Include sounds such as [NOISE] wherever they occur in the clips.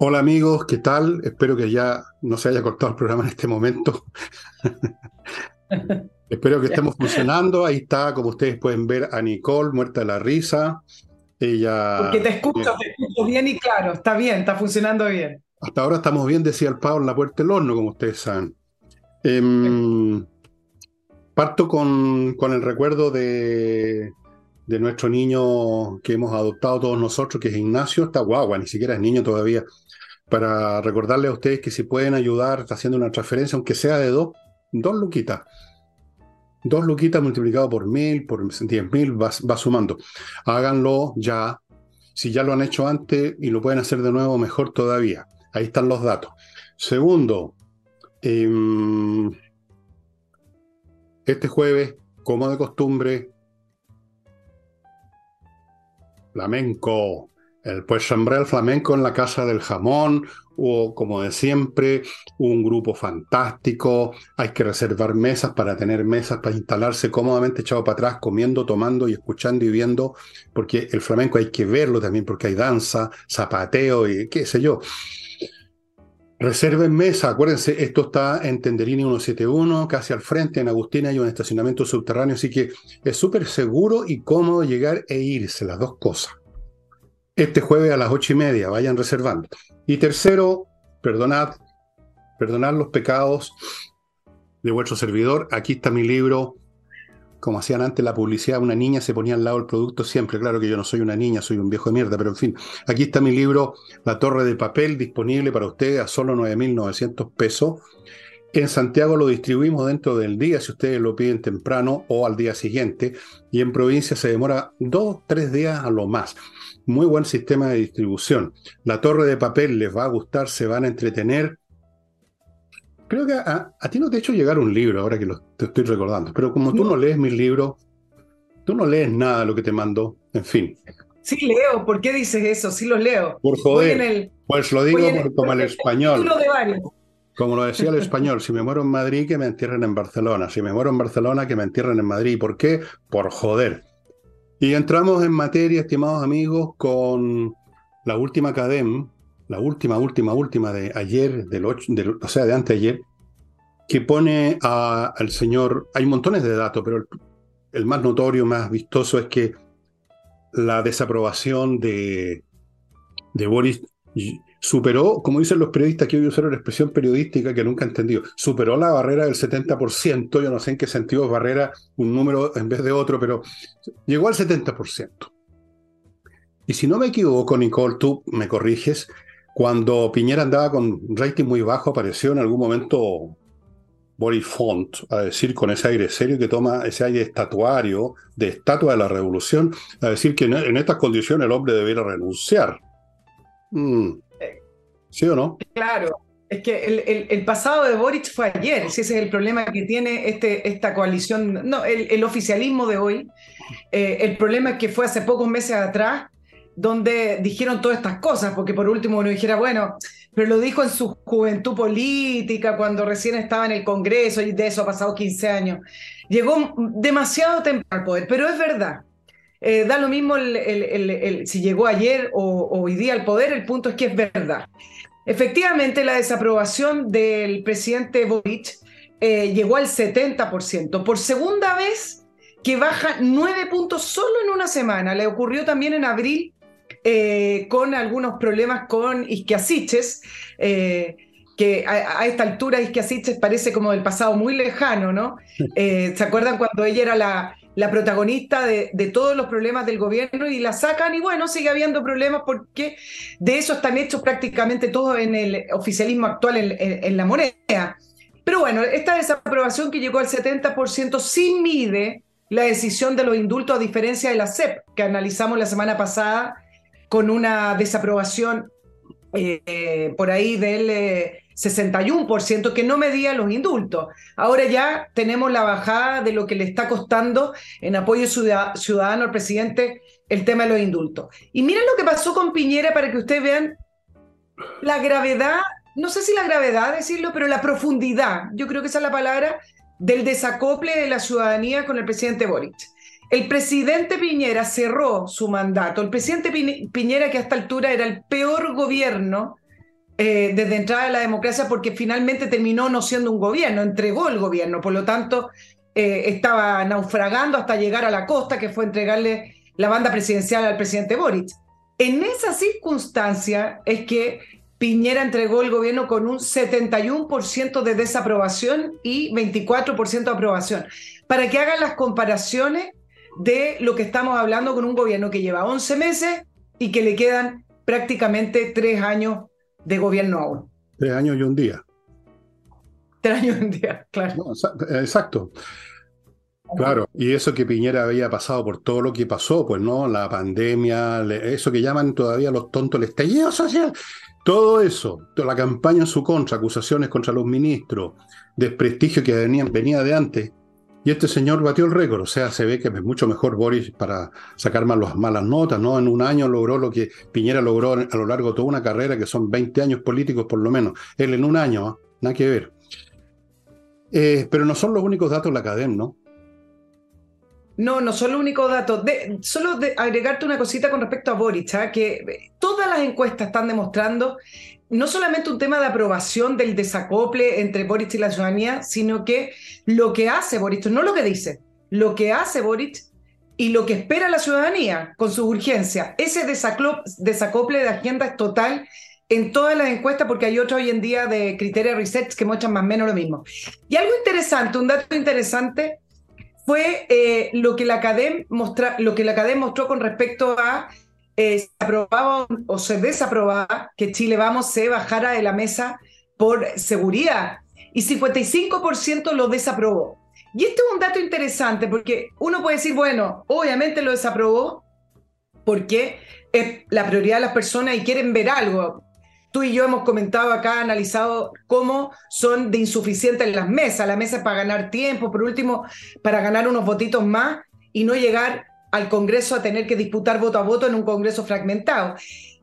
Hola amigos, ¿qué tal? Espero que ya no se haya cortado el programa en este momento. [LAUGHS] Espero que estemos funcionando. Ahí está, como ustedes pueden ver, a Nicole, muerta de la risa. Ella. Porque te escucho, te escucho bien y claro, está bien, está funcionando bien. Hasta ahora estamos bien, decía el Pablo en la puerta del horno, como ustedes saben. Em, parto con, con, el recuerdo de, de nuestro niño que hemos adoptado todos nosotros, que es Ignacio, está guagua, ni siquiera es niño todavía para recordarle a ustedes que si pueden ayudar haciendo una transferencia, aunque sea de dos, dos luquitas. Dos luquitas multiplicado por mil, por diez mil, va, sumando. Háganlo ya. Si ya lo han hecho antes y lo pueden hacer de nuevo, mejor todavía. Ahí están los datos. Segundo, em, este jueves, como de costumbre, flamenco. El pues sembré el flamenco en la Casa del Jamón, o como de siempre, un grupo fantástico, hay que reservar mesas para tener mesas para instalarse cómodamente echado para atrás, comiendo, tomando y escuchando y viendo, porque el flamenco hay que verlo también, porque hay danza, zapateo y qué sé yo. Reserven mesa, acuérdense, esto está en Tenderini 171, casi al frente, en Agustina hay un estacionamiento subterráneo, así que es súper seguro y cómodo llegar e irse, las dos cosas este jueves a las ocho y media, vayan reservando. Y tercero, perdonad, perdonad los pecados de vuestro servidor. Aquí está mi libro. Como hacían antes la publicidad, una niña se ponía al lado del producto siempre. Claro que yo no soy una niña, soy un viejo de mierda, pero en fin. Aquí está mi libro, La Torre de Papel, disponible para ustedes a solo 9.900 pesos. En Santiago lo distribuimos dentro del día, si ustedes lo piden temprano o al día siguiente. Y en provincia se demora dos, tres días a lo más. Muy buen sistema de distribución. La torre de papel les va a gustar, se van a entretener. Creo que a, ti no te he hecho llegar un libro, ahora que lo, te estoy recordando, pero como tú no lees mis libros, tú no lees nada de lo que te mando, en fin. Sí leo, ¿por qué dices eso? Sí los leo. Por joder, pues lo digo como el español. Como lo decía el español, si me muero en Madrid, que me entierren en Barcelona. Si me muero en Barcelona, que me entierren en Madrid. ¿Por qué? Por joder. Y entramos en materia, estimados amigos, con la última cadena, la última, última, última de ayer, del 8, o sea, de anteayer, que pone al señor, hay montones de datos, pero el, más notorio, más vistoso es que la desaprobación de, de Boris superó, como dicen los periodistas, que hoy usaron la expresión periodística que nunca he entendido, superó la barrera del 70%, yo no sé en qué sentido es barrera un número en vez de otro, pero llegó al 70%. Y si no me equivoco, Nicole, tú me corriges, cuando Piñera andaba con rating muy bajo, apareció en algún momento Boris Font a decir con ese aire serio que toma ese aire estatuario de estatua de la revolución, a decir que en estas condiciones el hombre debiera renunciar. Mm. ¿Sí o no? Claro. Es que el, pasado de Boric fue ayer, ese es el problema que tiene este, esta coalición, no, el, oficialismo de hoy. Eh, el problema es que fue hace pocos meses atrás donde dijeron todas estas cosas, porque por último uno dijera, bueno, pero lo dijo en su juventud política, cuando recién estaba en el Congreso, y de eso ha pasado 15 años. Llegó demasiado temprano al poder, pero es verdad. Eh, da lo mismo si llegó ayer o, hoy día al poder, el punto es que es verdad. Efectivamente, la desaprobación del presidente Boric eh, llegó al 70%. Por segunda vez que baja nueve puntos solo en una semana. Le ocurrió también en abril eh, con algunos problemas con Isquiasiches, que a, esta altura Isquiasiches parece como del pasado muy lejano, ¿no? [LAUGHS] ¿Se acuerdan cuando ella era la, la protagonista de, todos los problemas del gobierno y la sacan y bueno, sigue habiendo problemas porque de eso están hechos prácticamente todos en el oficialismo actual en, la moneda. Pero bueno, esta desaprobación que llegó al 70% sí mide la decisión de los indultos a diferencia de la CEP que analizamos la semana pasada con una desaprobación eh, por ahí del... Eh, 61% que no medía los indultos. Ahora ya tenemos la bajada de lo que le está costando en apoyo ciudadano al presidente el tema de los indultos. Y miren lo que pasó con Piñera para que ustedes vean la gravedad, no sé si la gravedad decirlo, pero la profundidad, yo creo que esa es la palabra, del desacople de la ciudadanía con el presidente Boric. El presidente Piñera cerró su mandato. El presidente Piñera, que a esta altura era el peor gobierno eh, desde entrada de la democracia porque finalmente terminó no siendo un gobierno, entregó el gobierno, por lo tanto eh, estaba naufragando hasta llegar a la costa, que fue entregarle la banda presidencial al presidente Boric. En esa circunstancia es que Piñera entregó el gobierno con un 71% de desaprobación y 24% de aprobación. Para que hagan las comparaciones de lo que estamos hablando con un gobierno que lleva 11 meses y que le quedan prácticamente tres años de gobierno aún. Tres años y un día. Tres años y un día, claro. exacto. Claro, y eso que Piñera había pasado por todo lo que pasó, pues no, la pandemia, eso que llaman todavía los tontos el estallido social, todo eso, toda la campaña en su contra, acusaciones contra los ministros, desprestigio que venía, venía de antes, y este señor batió el récord, o sea, se ve que es mucho mejor Boris para sacar más malas notas, ¿no? En un año logró lo que Piñera logró a lo largo de toda una carrera, que son 20 años políticos por lo menos. Él en un año, ¿ah? nada que ver. Eh, pero no son los únicos datos de la cadena, ¿no? No, no son los únicos datos. solo de agregarte una cosita con respecto a Boric, ¿ah? que todas las encuestas están demostrando no solamente un tema de aprobación del desacople entre Boric y la ciudadanía, sino que lo que hace Boric, no lo que dice, lo que hace Boric y lo que espera la ciudadanía con sus urgencias, ese desacople de agenda es total en todas las encuestas, porque hay otras hoy en día de criterios research que muestran más o menos lo mismo. Y algo interesante, un dato interesante fue eh, lo que la CADEM mostró con respecto a eh, se aprobaba o se desaprobaba que Chile Vamos se bajara de la mesa por seguridad y 55% lo desaprobó. Y este es un dato interesante porque uno puede decir, bueno, obviamente lo desaprobó porque es la prioridad de las personas y quieren ver algo. Tú y yo hemos comentado acá, analizado cómo son de insuficientes las mesas. La mesa es para ganar tiempo, por último, para ganar unos votitos más y no llegar al Congreso a tener que disputar voto a voto en un Congreso fragmentado.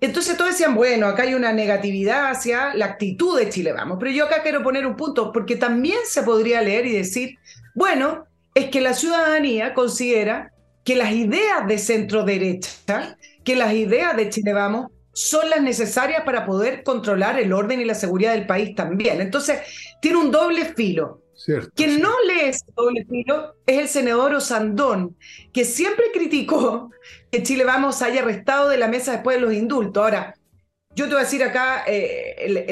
Entonces todos decían, bueno, acá hay una negatividad hacia la actitud de Chile Vamos, pero yo acá quiero poner un punto, porque también se podría leer y decir, bueno, es que la ciudadanía considera que las ideas de centro derecha, que las ideas de Chile Vamos son las necesarias para poder controlar el orden y la seguridad del país también. Entonces, tiene un doble filo. Quien no lee ese doble filo es el senador Osandón, que siempre criticó que Chile Vamos haya restado de la mesa después de los indultos. Ahora, yo te voy a decir acá eh,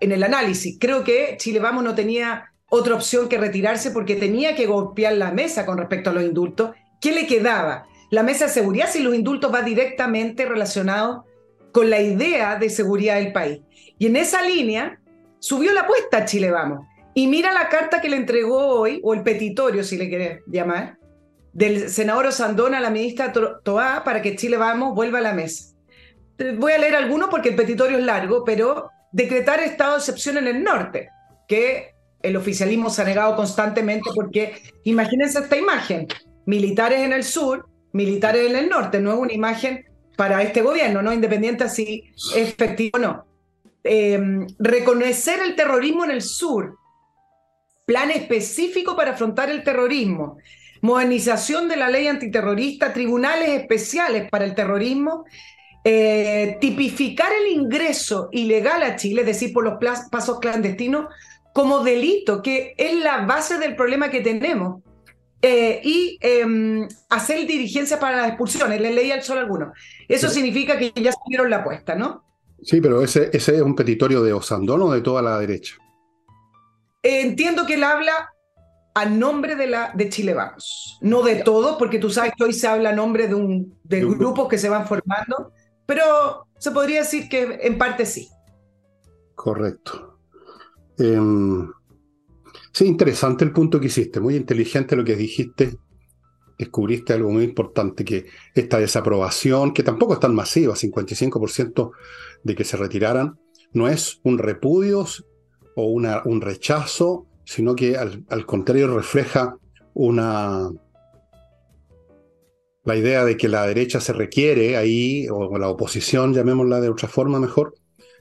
en el análisis, creo que Chile Vamos no tenía otra opción que retirarse porque tenía que golpear la mesa con respecto a los indultos. ¿Qué le quedaba? La mesa de seguridad si los indultos va directamente relacionado con la idea de seguridad del país. Y en esa línea subió la apuesta Chile Vamos. Y mira la carta que le entregó hoy, o el petitorio, si le querés llamar, del senador Osandón a la ministra Toá para que Chile Vamos vuelva a la mesa. Voy a leer algunos porque el petitorio es largo, pero decretar estado de excepción en el norte, que el oficialismo se ha negado constantemente porque imagínense esta imagen, militares en el sur, militares en el norte, no es una imagen para este gobierno, ¿no? Independiente si es efectivo o no. Eh, reconocer el terrorismo en el sur, plan específico para afrontar el terrorismo, modernización de la ley antiterrorista, tribunales especiales para el terrorismo, eh, tipificar el ingreso ilegal a Chile, es decir, por los pasos clandestinos, como delito, que es la base del problema que tenemos. Eh, y em, hacer dirigencia para las expulsiones. Le leí al sol alguno. Eso significa que ya subieron la apuesta, ¿no? Sí, pero ese, ese es un petitorio de Osandón o de toda la derecha. Entiendo que él habla a nombre de, la, de Chile Vamos, no de todo, porque tú sabes que hoy se habla a nombre de, un, de, grupos que se van formando, pero se podría decir que en parte sí. Correcto. Eh, Sí, interesante el punto que hiciste, muy inteligente lo que dijiste. Descubriste algo muy importante, que esta desaprobación, que tampoco es tan masiva, 55% de que se retiraran, no es un repudio o una, un rechazo, sino que al, al contrario refleja una, la idea de que la derecha se requiere ahí, o la oposición, llamémosla de otra forma mejor,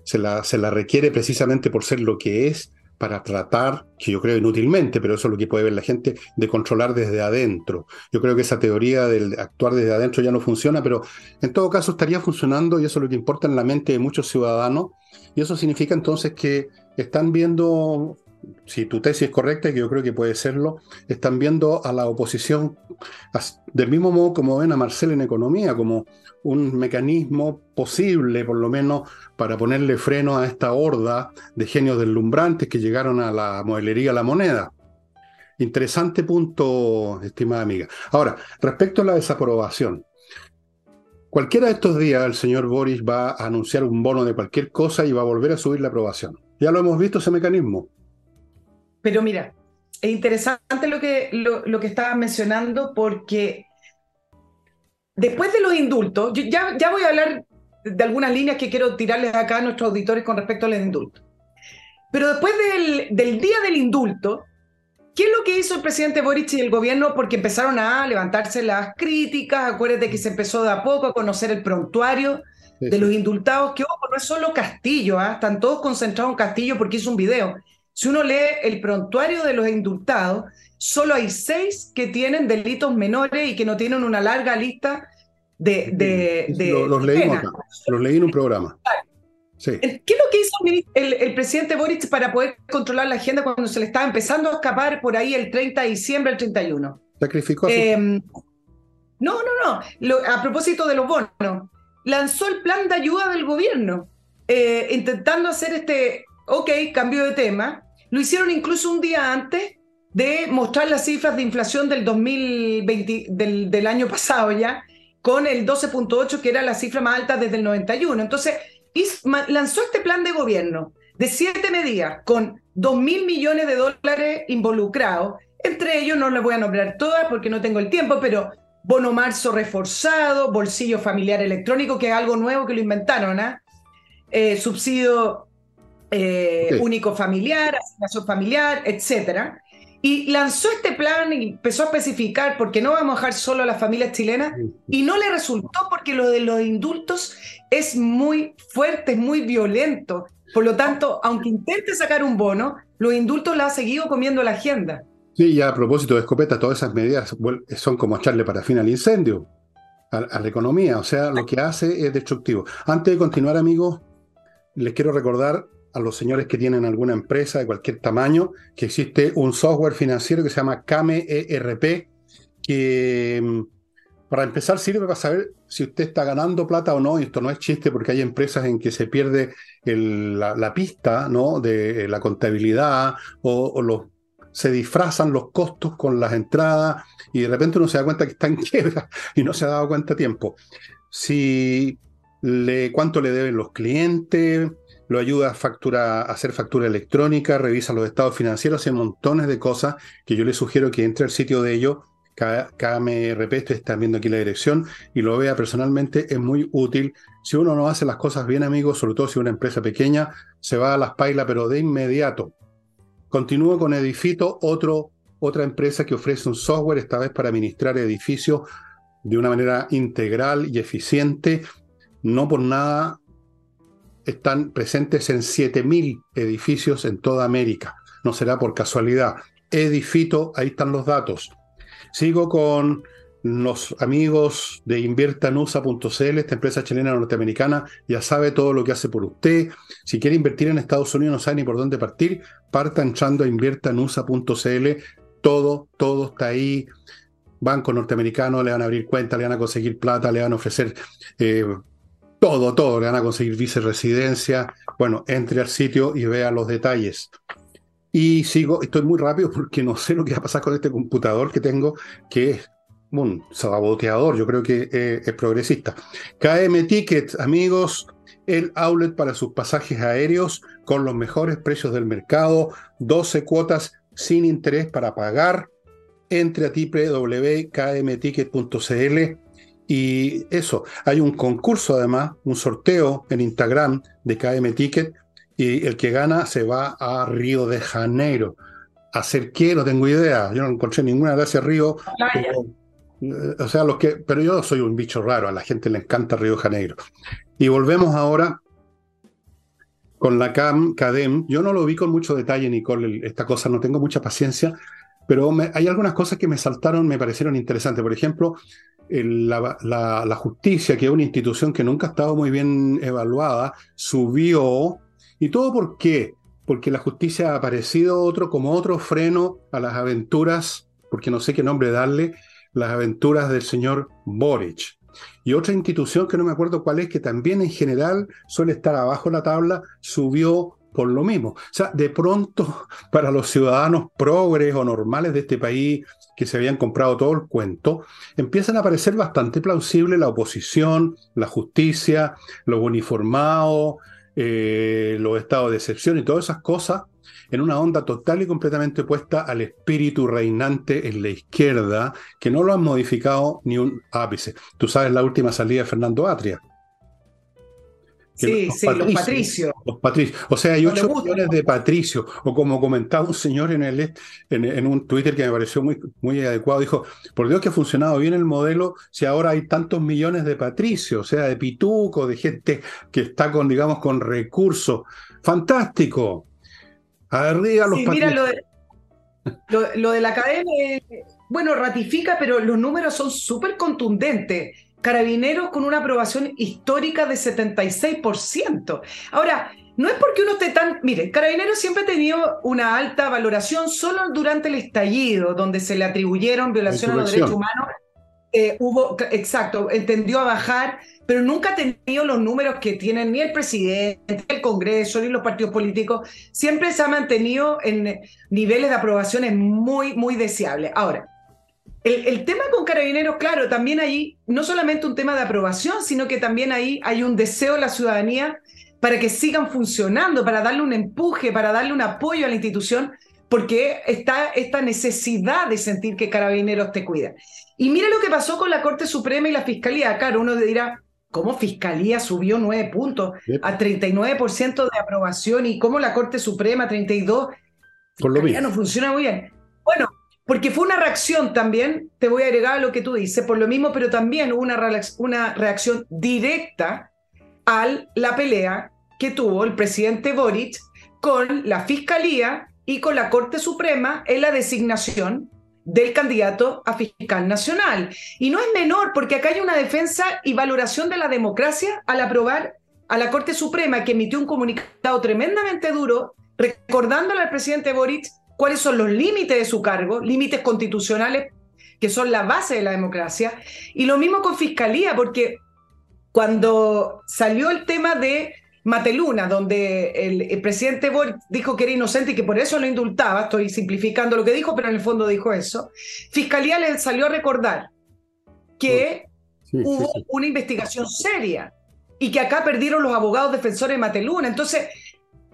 se la, se la requiere precisamente por ser lo que es, para tratar, que yo creo inútilmente, pero eso es lo que puede ver la gente, de controlar desde adentro. Yo creo que esa teoría del actuar desde adentro ya no funciona, pero en todo caso estaría funcionando y eso es lo que importa en la mente de muchos ciudadanos. Y eso significa entonces que están viendo si tu tesis es correcta, que yo creo que puede serlo, están viendo a la oposición del mismo modo como ven a Marcel en economía, como un mecanismo posible, por lo menos, para ponerle freno a esta horda de genios deslumbrantes que llegaron a la modelería La Moneda. Interesante punto, estimada amiga. Ahora, respecto a la desaprobación, cualquiera de estos días el señor Boris va a anunciar un bono de cualquier cosa y va a volver a subir la aprobación. Ya lo hemos visto ese mecanismo. Pero mira, es interesante lo que, lo, que estabas mencionando porque después de los indultos, ya, ya voy a hablar de algunas líneas que quiero tirarles acá a nuestros auditores con respecto a los indultos. Pero después del, del día del indulto, ¿Qué es lo que hizo el presidente Boric y el gobierno? Porque empezaron a levantarse las críticas, acuérdate que se empezó de a poco a conocer el prontuario de los indultados, que ojo, no es solo Castillo, ¿ah? están todos concentrados en Castillo porque hizo un video. Si uno lee el prontuario de los indultados, solo hay seis que tienen delitos menores y que no tienen una larga lista de... de, los, leímos acá, los leí en un programa. Sí. ¿Qué es lo que hizo el, presidente Boric para poder controlar la agenda cuando se le estaba empezando a escapar por ahí el 30 de diciembre, el 31? Sacrificó. A em, no, no, no. a propósito de los bonos, lanzó el plan de ayuda del gobierno, eh, intentando hacer este, ok, cambio de tema, lo hicieron incluso un día antes de mostrar las cifras de inflación del 2020, del, año pasado ya, con el 12.8, que era la cifra más alta desde el 91. Entonces, lanzó este plan de gobierno de siete medidas con 2 mil millones de dólares involucrados. Entre ellos, no les voy a nombrar todas porque no tengo el tiempo, pero bono marzo reforzado, bolsillo familiar electrónico, que es algo nuevo que lo inventaron, ¿ah? eh, subsidio eh, único familiar, asignación familiar, etc. Y lanzó este plan y empezó a especificar, porque no vamos a dejar solo a las familias chilenas, y no le resultó porque lo de los indultos es muy fuerte, es muy violento. Por lo tanto, aunque intente sacar un bono, los indultos la ha seguido comiendo la agenda. Sí, ya a propósito de escopeta, todas esas medidas son como echarle para fin al incendio, a la economía, o sea, lo que hace es destructivo. Antes de continuar, amigos, les quiero recordar a los señores que tienen alguna empresa de cualquier tamaño, que existe un software financiero que se llama Kame ERP, que mm, para empezar sirve para saber si usted está ganando plata o no, y esto no es chiste porque hay empresas en que se pierde la, pista ¿no? de la contabilidad o, los, se disfrazan los costos con las entradas y de repente uno se da cuenta que está en [LAUGHS] quiebra y no se ha dado cuenta a tiempo. Si le, cuánto le deben los clientes, lo ayuda a, factura, a hacer factura electrónica, revisa los estados financieros, hay montones de cosas que yo le sugiero que entre al sitio de ellos. KMRP, estoy está viendo aquí la dirección y lo vea personalmente, es muy útil. Si uno no hace las cosas bien, amigos, sobre todo si una empresa pequeña, se va a las pailas, pero de inmediato. Continúo con Edifito, otra empresa que ofrece un software, esta vez para administrar edificios de una manera integral y eficiente. No por nada están presentes en 7.000 edificios en toda América. No será por casualidad. Edifito, ahí están los datos. Sigo con los amigos de inviertanusa.cl, esta empresa chilena norteamericana, ya sabe todo lo que hace por usted. Si quiere invertir en Estados Unidos, no sabe ni por dónde partir, parta entrando a inviertanusa.cl. Todo, todo está ahí. Banco norteamericano, le van a abrir cuenta, le van a conseguir plata, le van a ofrecer eh, todo, todo, le van a conseguir viceresidencia. Bueno, entre al sitio y vea los detalles. Y sigo, estoy muy rápido porque no sé lo que va a pasar con este computador que tengo, que es un saboteador, yo creo que eh, es progresista. KM Ticket, amigos, el outlet para sus pasajes aéreos con los mejores precios del mercado, 12 cuotas sin interés para pagar. Entre a www.kmticket.cl y eso, hay un concurso además, un sorteo en Instagram de KM Ticket y el que gana se va a Río de Janeiro. ¿Hacer qué? No tengo idea. Yo no encontré ninguna ese Río. Eh, o sea, los que, pero yo soy un bicho raro, a la gente le encanta Río Janeiro. Y volvemos ahora con la CAM, CADEM. Yo no lo vi con mucho detalle, Nicole, esta cosa, no tengo mucha paciencia, pero hay algunas cosas que me saltaron, me parecieron interesantes. Por ejemplo, la, justicia, que es una institución que nunca ha estado muy bien evaluada, subió. ¿Y todo por qué? Porque la justicia ha aparecido otro, como otro freno a las aventuras, porque no sé qué nombre darle, las aventuras del señor Boric. Y otra institución que no me acuerdo cuál es, que también en general suele estar abajo de la tabla, subió por lo mismo. O sea, de pronto, [LAUGHS] para los ciudadanos progres o normales de este país que se habían comprado todo el cuento, empiezan a parecer bastante plausible la oposición, la justicia, los uniformados, eh, los estados de excepción y todas esas cosas en una onda total y completamente opuesta al espíritu reinante en la izquierda, que no lo han modificado ni un ápice. Tú sabes la última salida de Fernando Atria. Sí, sí, los patricios. Los patricios. O sea, hay ocho millones de patricios. O como comentaba un señor en, el, en, un Twitter que me pareció muy, muy adecuado, dijo, por Dios que ha funcionado bien el modelo si ahora hay tantos millones de patricios, o sea, de pituco, de gente que está con, digamos, con recursos. Fantástico. Arriba los sí, Mira, lo de, lo, de la academia, bueno, ratifica, pero los números son súper contundentes. Carabineros con una aprobación histórica de 76%. Ahora, no es porque uno esté tan... Mire, Carabineros siempre ha tenido una alta valoración solo durante el estallido, donde se le atribuyeron violaciones a los derechos humanos. Eh, hubo, exacto, entendió a bajar pero nunca ha tenido los números que tienen ni el presidente, el Congreso, ni los partidos políticos. Siempre se ha mantenido en niveles de aprobaciones muy, muy deseables. Ahora, el, tema con carabineros, claro, también ahí no solamente un tema de aprobación, sino que también ahí hay un deseo de la ciudadanía para que sigan funcionando, para darle un empuje, para darle un apoyo a la institución, porque está esta necesidad de sentir que carabineros te cuida. Y mira lo que pasó con la Corte Suprema y la Fiscalía. Claro, uno dirá, cómo Fiscalía subió nueve puntos a 39% de aprobación y cómo la Corte Suprema 32%. Por lo no funciona muy bien. Bueno, porque fue una reacción también, te voy a agregar a lo que tú dices, por lo mismo, pero también hubo una, una reacción directa a la pelea que tuvo el presidente Boric con la Fiscalía y con la Corte Suprema en la designación del candidato a fiscal nacional. Y no es menor, porque acá hay una defensa y valoración de la democracia al aprobar a la Corte Suprema, que emitió un comunicado tremendamente duro, recordándole al presidente Boric cuáles son los límites de su cargo, límites constitucionales que son la base de la democracia. Y lo mismo con Fiscalía, porque cuando salió el tema de Mateluna, donde el, presidente Boric dijo que era inocente y que por eso lo indultaba, estoy simplificando lo que dijo, pero en el fondo dijo eso, Fiscalía le salió a recordar que hubo una investigación seria y que acá perdieron los abogados defensores de Mateluna. Entonces,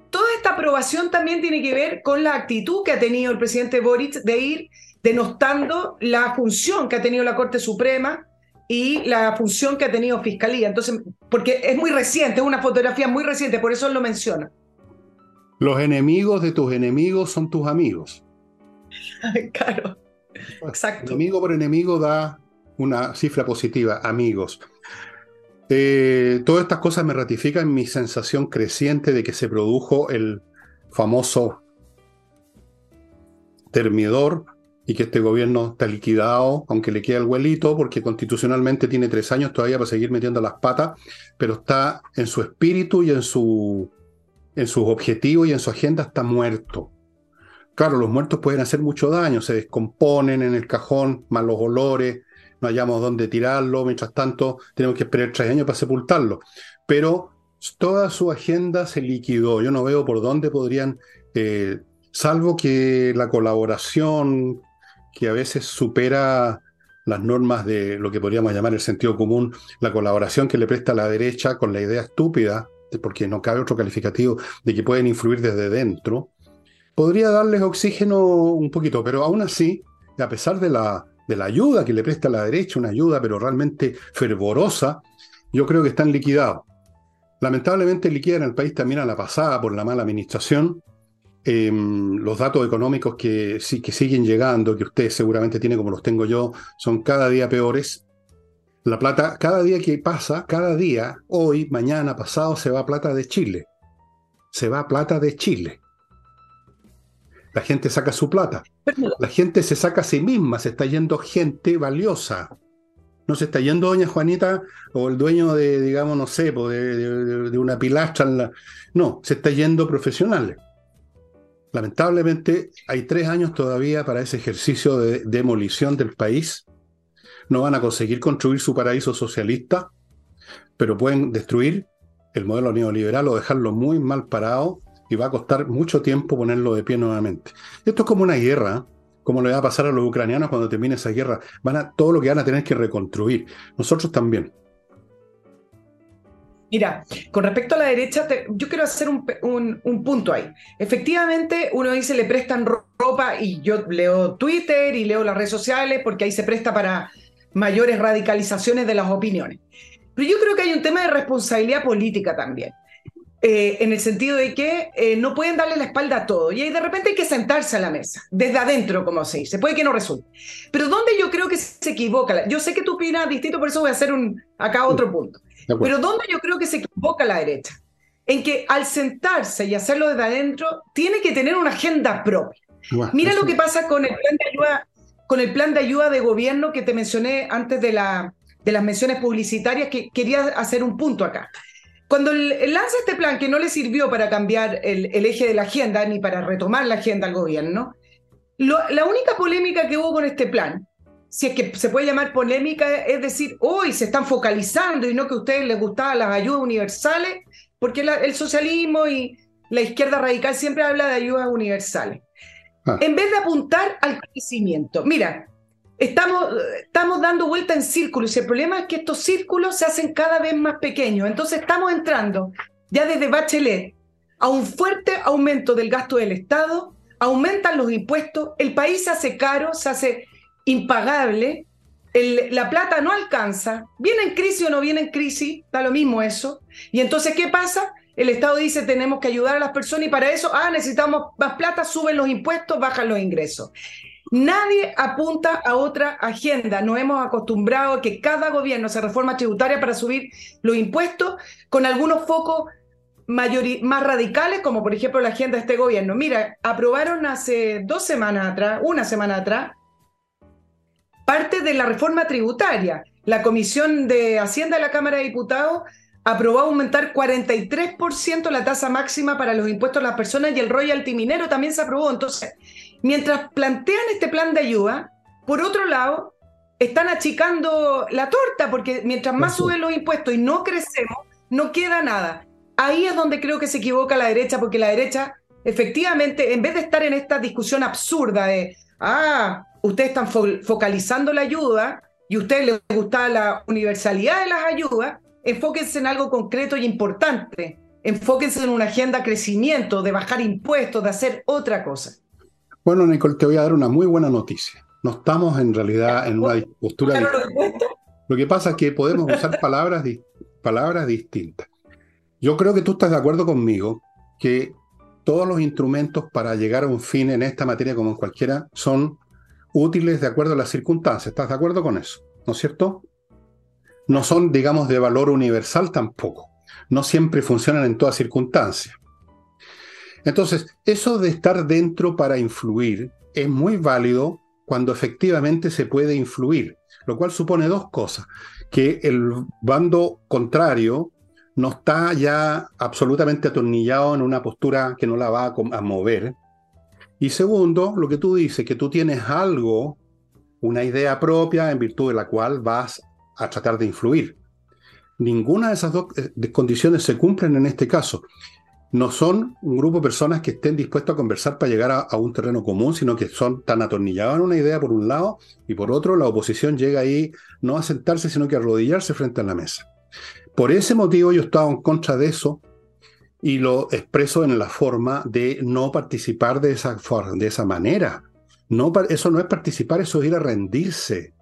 toda esta aprobación también tiene que ver con la actitud que ha tenido el presidente Boric de ir denostando la función que ha tenido la Corte Suprema y la función que ha tenido Fiscalía. Entonces, porque es muy reciente, es una fotografía muy reciente, por eso lo menciona. Los enemigos de tus enemigos son tus amigos. claro, exacto. Enemigo por enemigo da una cifra positiva, amigos. Eh, todas estas cosas me ratifican mi sensación creciente de que se produjo el famoso termidor y que este gobierno está liquidado, aunque le queda el huelito, porque constitucionalmente tiene tres años todavía para seguir metiendo las patas, pero está en su espíritu y en, su, en sus objetivos y en su agenda está muerto. Claro, los muertos pueden hacer mucho daño, se descomponen en el cajón, malos olores, no hallamos dónde tirarlo, mientras tanto tenemos que esperar tres años para sepultarlo. Pero toda su agenda se liquidó, yo no veo por dónde podrían, eh, salvo que la colaboración que a veces supera las normas de lo que podríamos llamar el sentido común, la colaboración que le presta la derecha con la idea estúpida, porque no cabe otro calificativo, de que pueden influir desde dentro, podría darles oxígeno un poquito, pero aún así, a pesar de la, de la ayuda que le presta la derecha, una ayuda pero realmente fervorosa, yo creo que están liquidados. Lamentablemente liquidan el país también a la pasada por la mala administración, Em, los datos económicos que, sí, que siguen llegando, que usted seguramente tiene como los tengo yo, son cada día peores. La plata, cada día que pasa, cada día, hoy, mañana, pasado, se va plata de Chile. se va plata de Chile. La gente saca su plata. La gente se saca a sí misma, se está yendo gente valiosa. No se está yendo doña Juanita o el dueño de, digamos, no sé, de, de una pilastra. En la... No, se está yendo profesionales. Lamentablemente hay tres años todavía para ese ejercicio de demolición del país. No van a conseguir construir su paraíso socialista, pero pueden destruir el modelo neoliberal o dejarlo muy mal parado y va a costar mucho tiempo ponerlo de pie nuevamente. Esto es como una guerra, como le va a pasar a los ucranianos cuando termine esa guerra. Van a, todo lo que van a tener que reconstruir. Nosotros también. Mira, con respecto a la derecha, yo quiero hacer un, un, punto ahí. Efectivamente, uno dice le prestan ropa y yo leo Twitter y leo las redes sociales porque ahí se presta para mayores radicalizaciones de las opiniones. Pero yo creo que hay un tema de responsabilidad política también. Eh, en el sentido de que eh, no pueden darle la espalda a todo y de repente hay que sentarse a la mesa, desde adentro, como se dice, puede que no resulte. Pero ¿dónde yo creo que se equivoca? Yo sé que tú opinas distinto, por eso voy a hacer un, acá otro punto. Pero ¿dónde yo creo que se equivoca la derecha? En que al sentarse y hacerlo desde adentro, tiene que tener una agenda propia. Mira lo que pasa con el plan de ayuda, con el plan de ayuda de gobierno que te mencioné antes de, la, de las menciones publicitarias, que quería hacer un punto acá. Cuando lanza este plan que no le sirvió para cambiar el, eje de la agenda ni para retomar la agenda al gobierno, la única polémica que hubo con este plan, si es que se puede llamar polémica, es decir, hoy se están focalizando y no que a ustedes les gustaban las ayudas universales, porque el socialismo y la izquierda radical siempre habla de ayudas universales. Ah. En vez de apuntar al crecimiento. Mira, estamos, estamos dando vuelta en círculos y el problema es que estos círculos se hacen cada vez más pequeños. Entonces estamos entrando ya desde Bachelet a un fuerte aumento del gasto del Estado, aumentan los impuestos, el país se hace caro, se hace impagable, la plata no alcanza, viene en crisis o no viene en crisis, da lo mismo eso. Y entonces, ¿qué pasa? El Estado dice tenemos que ayudar a las personas y para eso, ah, necesitamos más plata, suben los impuestos, bajan los ingresos. Nadie apunta a otra agenda. Nos hemos acostumbrado a que cada gobierno se reforma tributaria para subir los impuestos con algunos focos más radicales, como por ejemplo la agenda de este gobierno. Mira, aprobaron hace dos semanas atrás, una semana atrás, parte de la reforma tributaria. La Comisión de Hacienda de la Cámara de Diputados aprobó aumentar 43% la tasa máxima para los impuestos a las personas y el royalty minero también se aprobó. Entonces, mientras plantean este plan de ayuda, por otro lado, están achicando la torta, porque mientras más suben los impuestos y no crecemos, no queda nada. Ahí es donde creo que se equivoca la derecha, porque la derecha, efectivamente, en vez de estar en esta discusión absurda de, ah, ustedes están focalizando la ayuda y a ustedes les gusta la universalidad de las ayudas, enfóquense en algo concreto y importante. Enfóquense en una agenda de crecimiento, de bajar impuestos, de hacer otra cosa. Bueno, Nicole, te voy a dar una muy buena noticia. No estamos en realidad en una postura... Lo que pasa es que podemos usar [LAUGHS] palabras, palabras distintas. Yo creo que tú estás de acuerdo conmigo que todos los instrumentos para llegar a un fin en esta materia como en cualquiera son útiles de acuerdo a las circunstancias. ¿Estás de acuerdo con eso? ¿No es cierto? No son, digamos, de valor universal tampoco. No siempre funcionan en todas circunstancias. Entonces, eso de estar dentro para influir es muy válido cuando efectivamente se puede influir, lo cual supone dos cosas, que el bando contrario no está ya absolutamente atornillado en una postura que no la va a mover. Y segundo, lo que tú dices, que tú tienes algo, una idea propia en virtud de la cual vas a tratar de influir. Ninguna de esas dos eh, condiciones se cumplen en este caso no son un grupo de personas que estén dispuestos a conversar para llegar a, un terreno común, sino que son tan atornillados en una idea por un lado y por otro la oposición llega ahí no a sentarse, sino que a arrodillarse frente a la mesa. Por ese motivo yo estaba en contra de eso y lo expreso en la forma de no participar de esa, de esa manera. No, eso no es participar, eso es ir a rendirse.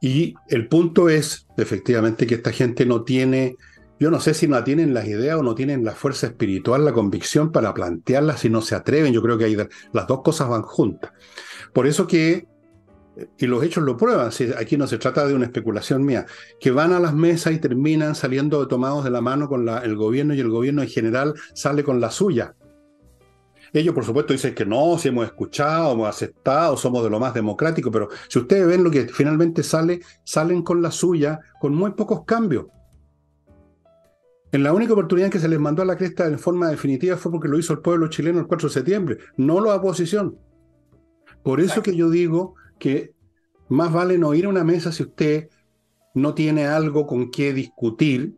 Y el punto es, efectivamente, que esta gente no tiene yo no sé si no tienen las ideas o no tienen la fuerza espiritual, la convicción para plantearlas si no se atreven. Yo creo que hay, las dos cosas van juntas. Por eso que y los hechos lo prueban, aquí no se trata de una especulación mía, que van a las mesas y terminan saliendo tomados de la mano con el gobierno y el gobierno en general sale con la suya. Ellos, por supuesto, dicen que no, si hemos escuchado, hemos aceptado, somos de lo más democrático, pero si ustedes ven lo que finalmente sale, salen con la suya, con muy pocos cambios. En la única oportunidad que se les mandó a la cresta en forma definitiva fue porque lo hizo el pueblo chileno el 4 de septiembre, no la oposición. Por eso que yo digo que más vale no ir a una mesa si usted no tiene algo con qué discutir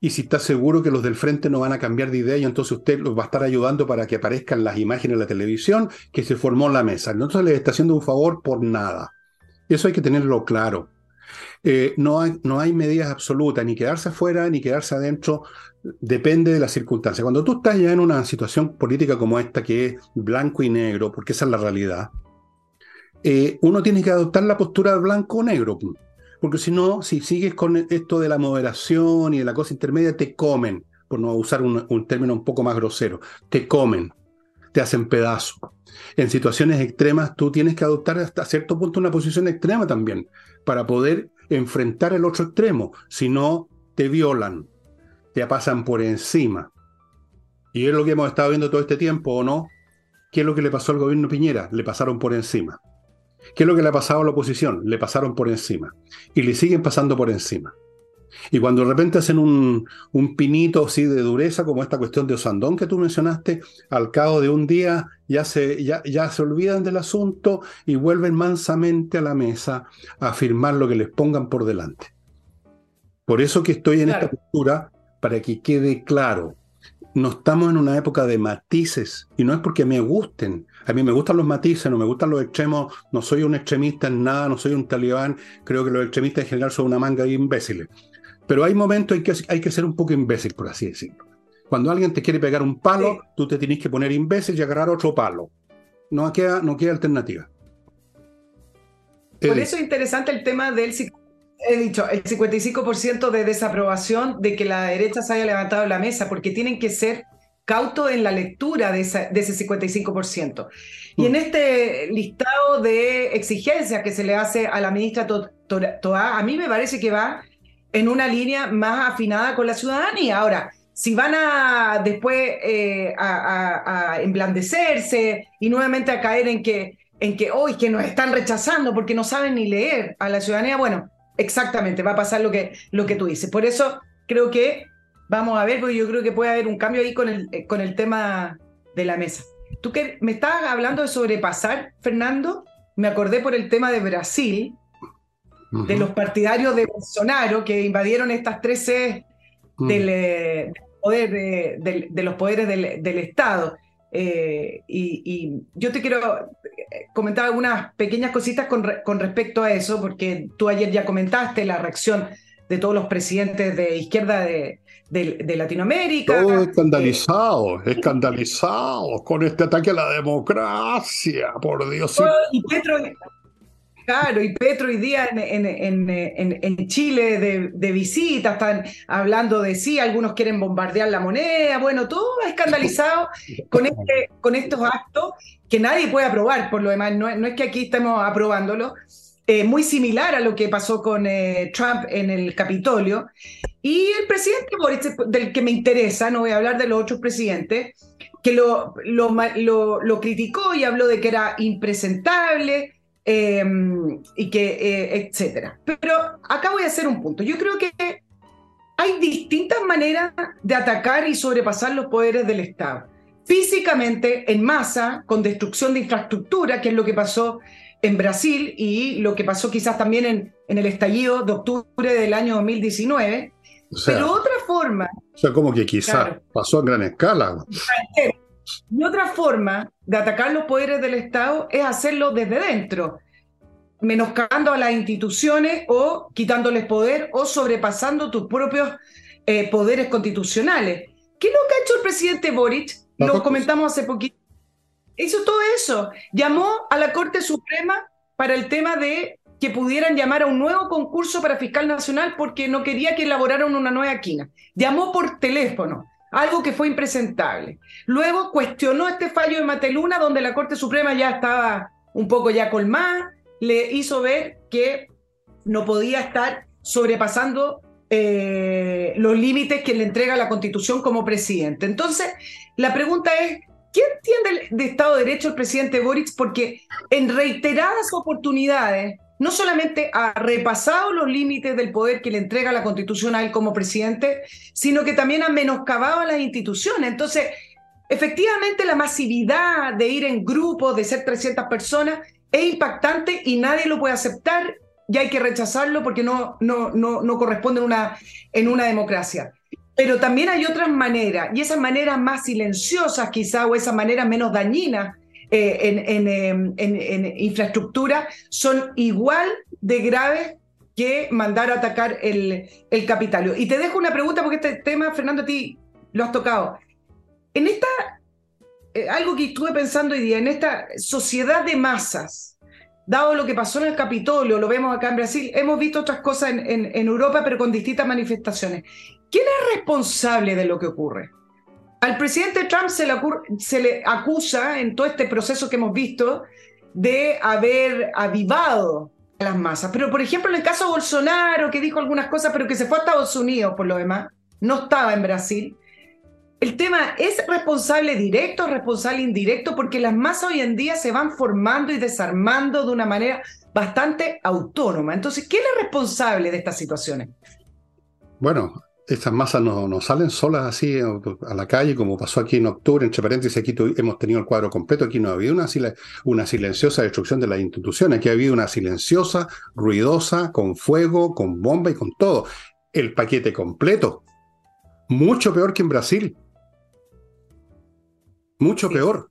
y si está seguro que los del frente no van a cambiar de idea y entonces usted los va a estar ayudando para que aparezcan las imágenes en la televisión que se formó en la mesa. Entonces le está haciendo un favor por nada. Eso hay que tenerlo claro. Eh, no, hay, no hay medidas absolutas, ni quedarse afuera ni quedarse adentro, depende de las circunstancias. Cuando tú estás ya en una situación política como esta, que es blanco y negro, porque esa es la realidad, eh, uno tiene que adoptar la postura de blanco o negro. Porque si no, si sigues con esto de la moderación y de la cosa intermedia, te comen, por no usar un, término un poco más grosero, te comen, te hacen pedazo. En situaciones extremas tú tienes que adoptar hasta cierto punto una posición extrema también, para poder enfrentar el otro extremo. Si no, te violan, te pasan por encima. Y es lo que hemos estado viendo todo este tiempo, ¿o no? ¿Qué es lo que le pasó al gobierno Piñera? Le pasaron por encima. ¿Qué es lo que le ha pasado a la oposición? Le pasaron por encima. Y le siguen pasando por encima. Y cuando de repente hacen un, un, pinito así de dureza, como esta cuestión de Osandón que tú mencionaste, al cabo de un día ya se, ya, ya se olvidan del asunto y vuelven mansamente a la mesa a afirmar lo que les pongan por delante. Por eso que estoy en esta postura, para que quede claro, no estamos en una época de matices, y no es porque me gusten, a mí me gustan los matices, no me gustan los extremos, no soy un extremista en nada, no soy un talibán, creo que los extremistas en general son una manga de imbéciles. Pero hay momentos en que hay que ser un poco imbécil, por así decirlo. Cuando alguien te quiere pegar un palo, tú te tienes que poner imbécil y agarrar otro palo. No queda, no queda alternativa. Por eso es interesante el tema del he dicho, el 55% de desaprobación de que la derecha se haya levantado la mesa, porque tienen que ser cauto en la lectura de, ese 55%. Y en mm. este listado de exigencias que se le hace a la ministra Toa, a mí me parece que va en una línea más afinada con la ciudadanía. Ahora, si van a después eh, a, emblandecerse y nuevamente a caer en que, en que hoy que nos están rechazando porque no saben ni leer a la ciudadanía, bueno, exactamente, va a pasar lo que, lo que tú dices. Por eso creo que Vamos a ver, porque yo creo que puede haber un cambio ahí con el, eh, con el tema de la mesa. Tú que me estabas hablando de sobrepasar, Fernando, me acordé por el tema de Brasil, de los partidarios de Bolsonaro que invadieron estas tres mm. del, eh, poder, de, los poderes del, Estado. Eh, y, yo te quiero comentar algunas pequeñas cositas con, con respecto a eso, porque tú ayer ya comentaste la reacción de todos los presidentes de izquierda de, de, Latinoamérica. Todo escandalizado, escandalizado con este ataque a la democracia, por Dios. Y Petro, claro, y Petro hoy día en, en, en, en Chile de, de, visita, están hablando de sí, algunos quieren bombardear la moneda, bueno, todo escandalizado con, este, con estos actos que nadie puede aprobar, por lo demás, no, no es que aquí estemos aprobándolo. Eh, muy similar a lo que pasó con eh, Trump en el Capitolio. Y el presidente del que me interesa, no voy a hablar de los otros presidentes, que lo, lo, lo, criticó y habló de que era impresentable em, y que, eh, etcétera. Pero acá voy a hacer un punto. Yo creo que hay distintas maneras de atacar y sobrepasar los poderes del Estado. Físicamente, en masa, con destrucción de infraestructura, que es lo que pasó en Brasil y lo que pasó quizás también en, en el estallido de octubre del año 2019. pero otra forma... O sea, como que quizás pasó a gran escala. Y otra forma de atacar los poderes del Estado es hacerlo desde dentro, menoscabando a las instituciones o quitándoles poder o sobrepasando tus propios eh, poderes constitucionales. ¿Qué es lo que ha hecho el presidente Boric? Lo comentamos hace poquito hizo todo eso. Llamó a la Corte Suprema para el tema de que pudieran llamar a un nuevo concurso para fiscal nacional porque no quería que elaboraran una nueva quina. Llamó por teléfono, algo que fue impresentable. Luego cuestionó este fallo de Mateluna donde la Corte Suprema ya estaba un poco ya colmada le hizo ver que no podía estar sobrepasando eh, los límites que le entrega la Constitución como presidente. Entonces, la pregunta es, ¿qué entiende de Estado de Derecho el presidente Boric? Porque en reiteradas oportunidades, no solamente ha repasado los límites del poder que le entrega la Constitución a él como presidente, sino que también ha menoscabado las instituciones. Entonces, efectivamente, la masividad de ir en grupo, de ser 300 personas, es impactante y nadie lo puede aceptar y hay que rechazarlo porque no, no, no, no corresponde en una, en una democracia. Pero también hay otras maneras, y esas maneras más silenciosas quizá, o esas maneras menos dañinas eh, en, em, en, en, infraestructura, son igual de graves que mandar a atacar el, el Capitolio. Y te dejo una pregunta, porque este tema, Fernando, a ti lo has tocado. En esta, eh, algo que estuve pensando hoy día, en esta sociedad de masas, dado lo que pasó en el Capitolio, lo vemos acá en Brasil, hemos visto otras cosas en, Europa, pero con distintas manifestaciones. ¿Quién es responsable de lo que ocurre? Al presidente Trump se le, acusa en todo este proceso que hemos visto de haber avivado a las masas. Pero, por ejemplo, en el caso de Bolsonaro, que dijo algunas cosas, pero que se fue a Estados Unidos por lo demás, no estaba en Brasil, el tema es responsable directo, responsable indirecto, porque las masas hoy en día se van formando y desarmando de una manera bastante autónoma. Entonces, ¿quién es responsable de estas situaciones? Bueno, estas masas no, salen solas así a la calle, como pasó aquí en octubre, entre paréntesis, aquí hemos tenido el cuadro completo, aquí no ha habido una, una silenciosa destrucción de las instituciones, aquí ha habido una silenciosa, ruidosa, con fuego, con bomba y con todo. El paquete completo, mucho peor que en Brasil. Mucho peor.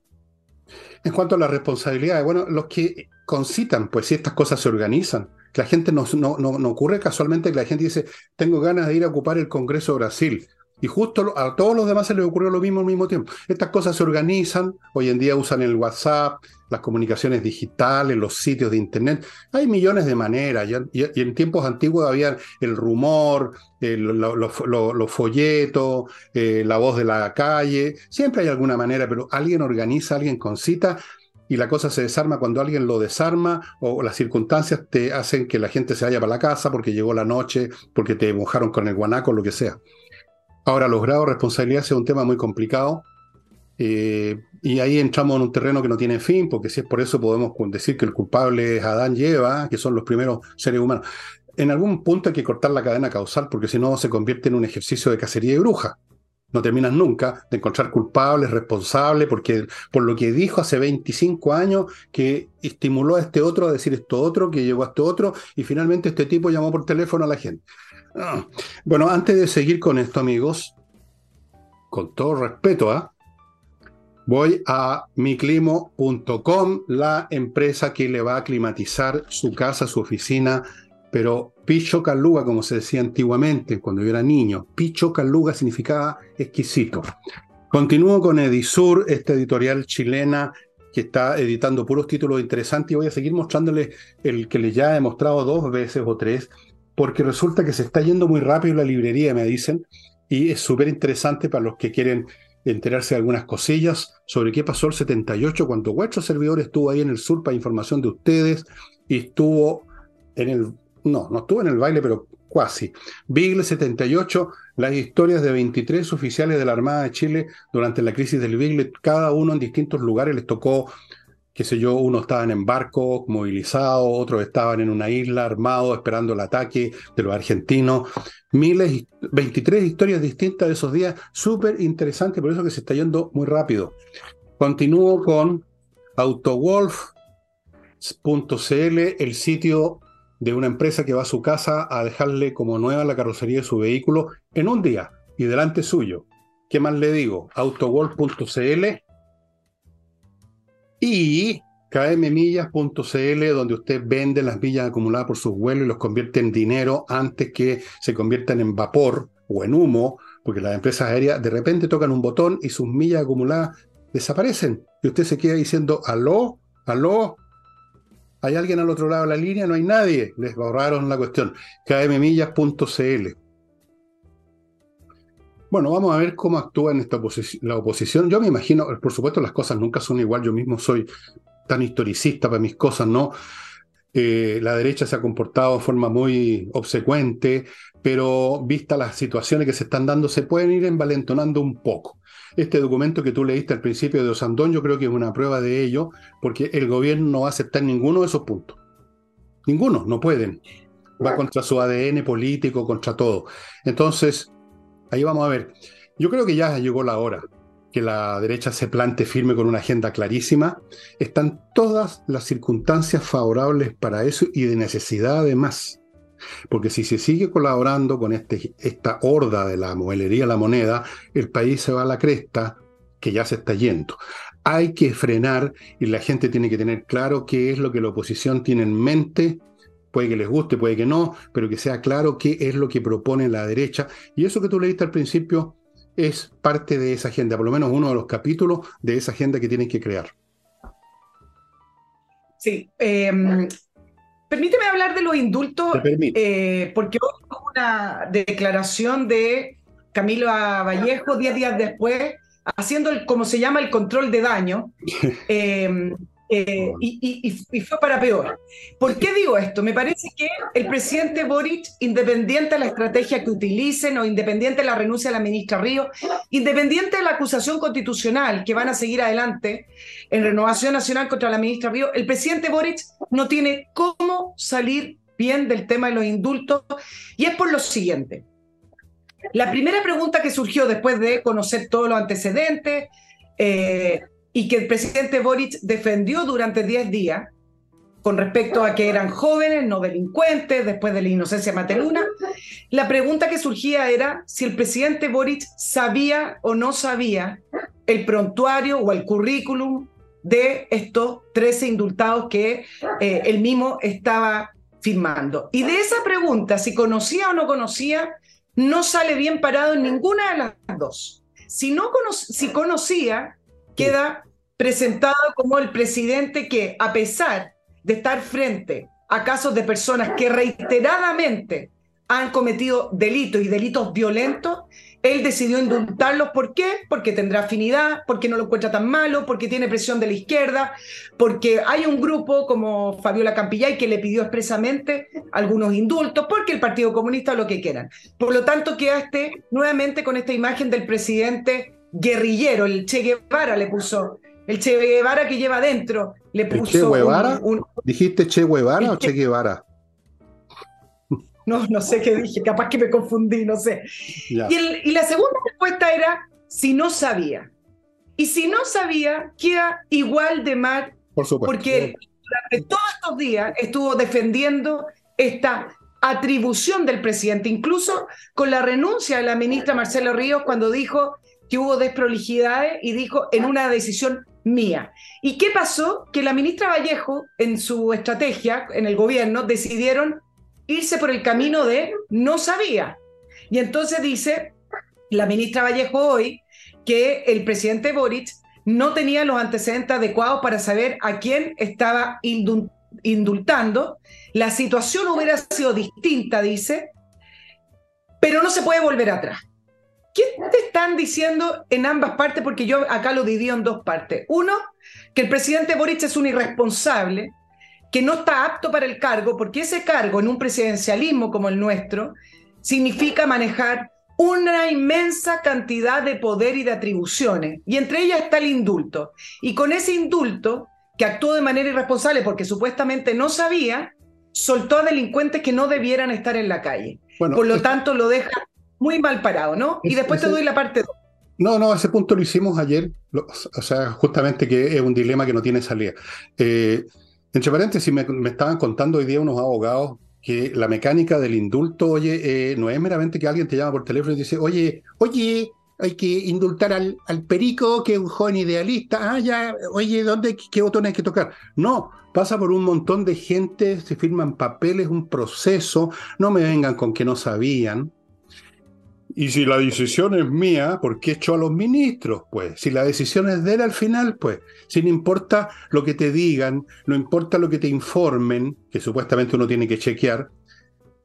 En cuanto a las responsabilidades, bueno, los que concitan, pues si estas cosas se organizan, la gente no, no, no, ocurre casualmente que la gente dice, tengo ganas de ir a ocupar el Congreso de Brasil. Y justo a todos los demás se les ocurrió lo mismo al mismo tiempo. Estas cosas se organizan, hoy en día usan el WhatsApp, las comunicaciones digitales, los sitios de Internet. Hay millones de maneras. Y, en tiempos antiguos había el rumor, los folletos, eh, la voz de la calle. Siempre hay alguna manera, pero alguien organiza, alguien concita y la cosa se desarma cuando alguien lo desarma o las circunstancias te hacen que la gente se vaya para la casa porque llegó la noche, porque te mojaron con el guanaco, lo que sea. Ahora, los grados de responsabilidad es un tema muy complicado. Eh, y ahí entramos en un terreno que no tiene fin, porque si es por eso podemos decir que el culpable es Adán y Eva, que son los primeros seres humanos. En algún punto hay que cortar la cadena causal, porque si no se convierte en un ejercicio de cacería y bruja. No terminas nunca de encontrar culpables, responsables, porque por lo que dijo hace 25 años, que estimuló a este otro a decir esto otro, que llegó a este otro, y finalmente este tipo llamó por teléfono a la gente. Ah. Bueno, antes de seguir con esto, amigos, con todo respeto, ¿ah? voy a miclimo.com, la empresa que le va a climatizar su casa, su oficina, pero Picho Caluga, como se decía antiguamente cuando yo era niño, Picho Caluga significaba exquisito. Continúo con Edisur, esta editorial chilena que está editando puros títulos interesantes y voy a seguir mostrándoles el que les ya he mostrado dos veces o tres, porque resulta que se está yendo muy rápido la librería, me dicen, y es súper interesante para los que quieren enterarse de algunas cosillas sobre qué pasó el 78 cuando vuestro servidor estuvo ahí en el sur para información de ustedes y estuvo en el, no, no estuvo en el baile, pero casi. Beagle 78, las historias de 23 oficiales de la Armada de Chile durante la crisis del Beagle, cada uno en distintos lugares les tocó qué sé yo, unos estaban en barcos movilizados, otros estaban en una isla armados esperando el ataque de los argentinos. Miles, 23 historias distintas de esos días, súper interesante, por eso que se está yendo muy rápido. Continúo con autowolf.cl, el sitio de una empresa que va a su casa a dejarle como nueva la carrocería de su vehículo en un día y delante suyo. ¿Qué más le digo? autowolf.cl y kmmillas.cl, donde usted vende las millas acumuladas por sus vuelos y los convierte en dinero antes que se conviertan en vapor o en humo, porque las empresas aéreas de repente tocan un botón y sus millas acumuladas desaparecen. Y usted se queda diciendo, aló, aló, ¿hay alguien al otro lado de la línea? No hay nadie. Les borraron la cuestión. kmmillas.cl. Bueno, vamos a ver cómo actúa en esta la oposición. Yo me imagino, por supuesto, las cosas nunca son igual. Yo mismo soy tan historicista para mis cosas, ¿no? eh, la derecha se ha comportado de forma muy obsecuente, pero vista las situaciones que se están dando, se pueden ir envalentonando un poco. Este documento que tú leíste al principio de Osandón, yo creo que es una prueba de ello, porque el gobierno no va a aceptar ninguno de esos puntos. Ninguno, no pueden. Va contra su ADN político, contra todo. Entonces, ahí vamos a ver. Yo creo que ya llegó la hora que la derecha se plante firme con una agenda clarísima. Están todas las circunstancias favorables para eso y de necesidad además. Porque si se sigue colaborando con este, esta horda de la modelería la moneda, el país se va a la cresta que ya se está yendo. Hay que frenar y la gente tiene que tener claro qué es lo que la oposición tiene en mente. Puede que les guste, puede que no, pero que sea claro qué es lo que propone la derecha. Y eso que tú leíste al principio es parte de esa agenda, por lo menos uno de los capítulos de esa agenda que tienen que crear. Sí, em, permíteme hablar de los indultos, eh, porque hoy hubo una declaración de Camilo Vallejo, diez días después, haciendo el, como se llama, el control de daño. [LAUGHS] Em, eh, y, fue para peor. ¿Por qué digo esto? Me parece que el presidente Boric, independiente de la estrategia que utilicen o independiente de la renuncia de la ministra Río, independiente de la acusación constitucional que van a seguir adelante en Renovación Nacional contra la ministra Río, el presidente Boric no tiene cómo salir bien del tema de los indultos y es por lo siguiente. La primera pregunta que surgió después de conocer todos los antecedentes, eh, y que el presidente Boric defendió durante 10 días con respecto a que eran jóvenes, no delincuentes, después de la inocencia mateluna. La pregunta que surgía era si el presidente Boric sabía o no sabía el prontuario o el currículum de estos 13 indultados que eh, él mismo estaba firmando. Y de esa pregunta, si conocía o no conocía, no sale bien parado en ninguna de las dos. Si, no si conocía, queda presentado como el presidente que, a pesar de estar frente a casos de personas que reiteradamente han cometido delitos y delitos violentos, él decidió indultarlos. ¿Por qué? Porque tendrá afinidad, porque no lo encuentra tan malo, porque tiene presión de la izquierda, porque hay un grupo como Fabiola Campillay que le pidió expresamente algunos indultos, porque el Partido Comunista lo que quieran. Por lo tanto, quedaste nuevamente con esta imagen del presidente guerrillero, el Che Guevara le puso el Che Guevara que lleva adentro. Le puso che Guevara? ¿Dijiste Che Guevara o Che Guevara? No, no sé qué dije, capaz que me confundí, no sé. Y, la segunda respuesta era si no sabía. Y si no sabía, queda igual de mal. Por supuesto. Porque durante todos estos días estuvo defendiendo esta atribución del presidente, incluso con la renuncia de la ministra Marcelo Ríos cuando dijo que hubo desprolijidades y dijo en una decisión mía. ¿Y qué pasó? Que la ministra Vallejo, en su estrategia, en el gobierno, decidieron irse por el camino de no sabía. Y entonces dice la ministra Vallejo hoy que el presidente Boric no tenía los antecedentes adecuados para saber a quién estaba indultando. La situación hubiera sido distinta, dice, pero no se puede volver atrás. ¿Qué te están diciendo en ambas partes? Porque yo acá lo divido en dos partes. Uno, que el presidente Boric es un irresponsable, que no está apto para el cargo, porque ese cargo en un presidencialismo como el nuestro significa manejar una inmensa cantidad de poder y de atribuciones, y entre ellas está el indulto. Y con ese indulto, que actuó de manera irresponsable porque supuestamente no sabía, soltó a delincuentes que no debieran estar en la calle. Por lo tanto, lo deja muy mal parado, ¿no? Y después te doy la parte 2. No, no, ese punto lo hicimos ayer, o sea, justamente que es un dilema que no tiene salida. Eh, entre paréntesis, me, me, estaban contando hoy día unos abogados que la mecánica del indulto, oye, eh, no es meramente que alguien te llama por teléfono y dice, oye, oye, hay que indultar al, al, perico, que es un joven idealista, ah, ya, oye, ¿dónde, qué botón hay que tocar? No, pasa por un montón de gente, se firman papeles, un proceso, no me vengan con que no sabían, y si la decisión es mía, ¿por qué echo a los ministros? Pues, si la decisión es de él al final, pues, si no importa lo que te digan, no importa lo que te informen, que supuestamente uno tiene que chequear,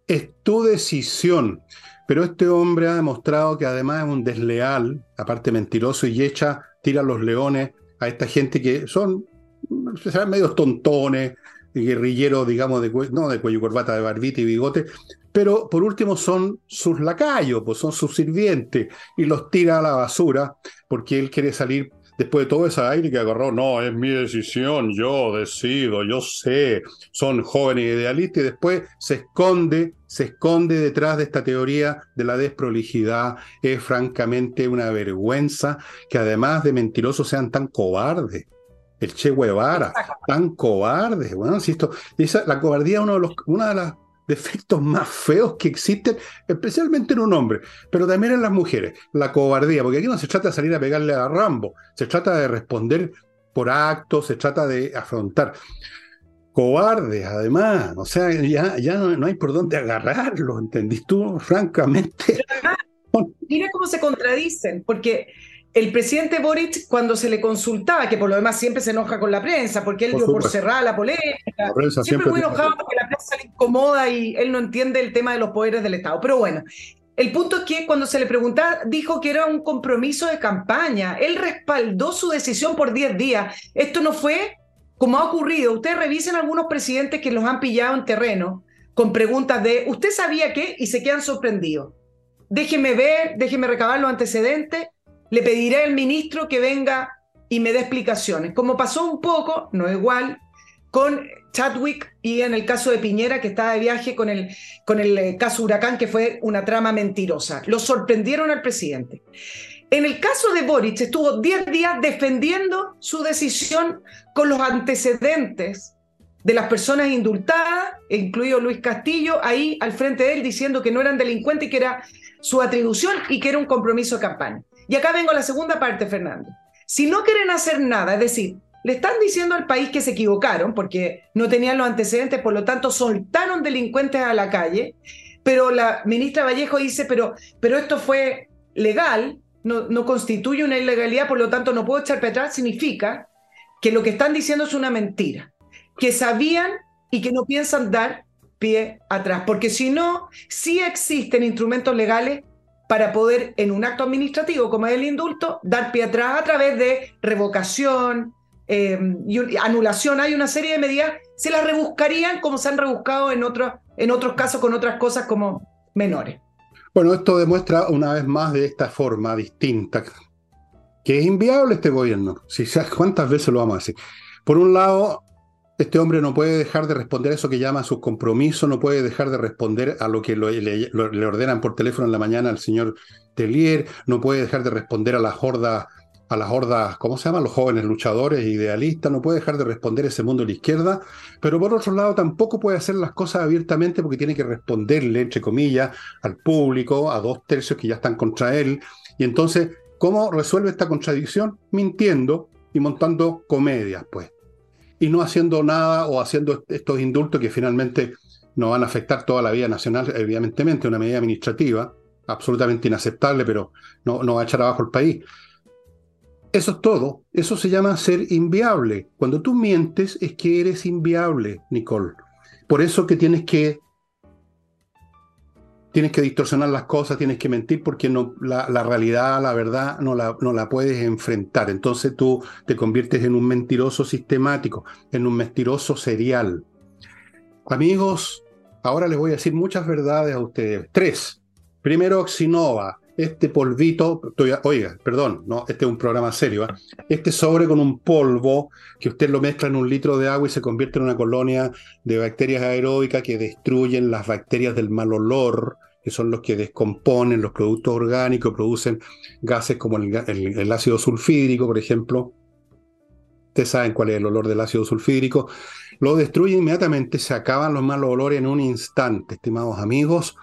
es tu decisión. Pero este hombre ha demostrado que además es un desleal, aparte mentiroso, y echa, tira los leones a esta gente que son, se medios tontones, guerrillero, digamos, de, no de cuello corbata, de barbita y bigote, pero por último son sus lacayos, pues son sus sirvientes, y los tira a la basura porque él quiere salir después de todo ese aire que agarró, no, es mi decisión, yo decido, yo sé, son jóvenes idealistas y después se esconde, se esconde detrás de esta teoría de la desprolijidad. Es francamente una vergüenza que además de mentirosos sean tan cobardes. El Che Guevara, tan cobardes. Bueno, si esto, esa, la cobardía es uno de los, una de las defectos más feos que existen, especialmente en un hombre, pero también en las mujeres, la cobardía, porque aquí no se trata de salir a pegarle a Rambo, se trata de responder por actos, se trata de afrontar. Cobardes, además, o sea, ya, no, hay por dónde agarrarlo, ¿entendís tú? Francamente. mira cómo se contradicen, porque el presidente Boric, cuando se le consultaba, que por lo demás siempre se enoja con la prensa, porque él dio por cerrada la polémica, siempre, muy enojado porque la prensa le incomoda y él no entiende el tema de los poderes del Estado. Pero bueno, el punto es que cuando se le preguntaba, dijo que era un compromiso de campaña. Él respaldó su decisión por 10 días. Esto no fue como ha ocurrido. Ustedes revisen algunos presidentes que los han pillado en terreno con preguntas de, ¿usted sabía qué? Y se quedan sorprendidos. Déjeme ver, déjeme recabar los antecedentes le pediré al ministro que venga y me dé explicaciones. Como pasó un poco, no igual, con Chadwick y en el caso de Piñera, que estaba de viaje con el, con el eh, caso Huracán, que fue una trama mentirosa. Lo sorprendieron al presidente. En el caso de Boric, estuvo 10 días defendiendo su decisión con los antecedentes de las personas indultadas, incluido Luis Castillo, ahí al frente de él diciendo que no eran delincuentes y que era su atribución y que era un compromiso de campaña. Y acá vengo a la segunda parte, Fernando. Si no quieren hacer nada, es decir, le están diciendo al país que se equivocaron porque no tenían los antecedentes, por lo tanto soltaron delincuentes a la calle, pero la ministra Vallejo dice, pero, pero esto fue legal, no, no constituye una ilegalidad, por lo tanto no puedo echar para atrás, significa que lo que están diciendo es una mentira, que sabían y que no piensan dar pie atrás, porque si no, sí existen instrumentos legales para poder, en un acto administrativo como es el indulto, dar pie atrás a través de revocación, em, y anulación. Hay una serie de medidas, se las rebuscarían como se han rebuscado en, otros en otros casos con otras cosas como menores. Bueno, esto demuestra una vez más de esta forma distinta que es inviable este gobierno. Si cuántas veces lo vamos a decir. Por un lado, este hombre no puede dejar de responder a eso que llama sus compromisos, no puede dejar de responder a lo que le, ordenan por teléfono en la mañana al señor Tellier, no puede dejar de responder a las hordas, a las hordas, ¿cómo se llaman? Los jóvenes luchadores, idealistas, no puede dejar de responder ese mundo de la izquierda, pero por otro lado tampoco puede hacer las cosas abiertamente porque tiene que responderle, entre comillas, al público, a dos tercios que ya están contra él. Y entonces, ¿cómo resuelve esta contradicción? Mintiendo y montando comedias, pues y no haciendo nada o haciendo estos indultos que finalmente no van a afectar toda la vida nacional, evidentemente, una medida administrativa absolutamente inaceptable, pero no, no va a echar abajo el país. Eso es todo. Eso se llama ser inviable. Cuando tú mientes es que eres inviable, Nicole. Por eso que tienes que tienes que distorsionar las cosas, tienes que mentir porque no, la, realidad, la verdad, no la, no la puedes enfrentar. Entonces tú te conviertes en un mentiroso sistemático, en un mentiroso serial. Amigos, ahora les voy a decir muchas verdades a ustedes. Tres. Primero, Oxinova, este polvito, oiga, perdón, no, este es un programa serio, ¿eh? este sobre con un polvo que usted lo mezcla en un litro de agua y se convierte en una colonia de bacterias aeróbicas que destruyen las bacterias del mal olor, que son los que descomponen los productos orgánicos, producen gases como el, ácido sulfídrico, por ejemplo. Ustedes saben cuál es el olor del ácido sulfídrico. Lo destruye inmediatamente, se acaban los malos olores en un instante, estimados amigos,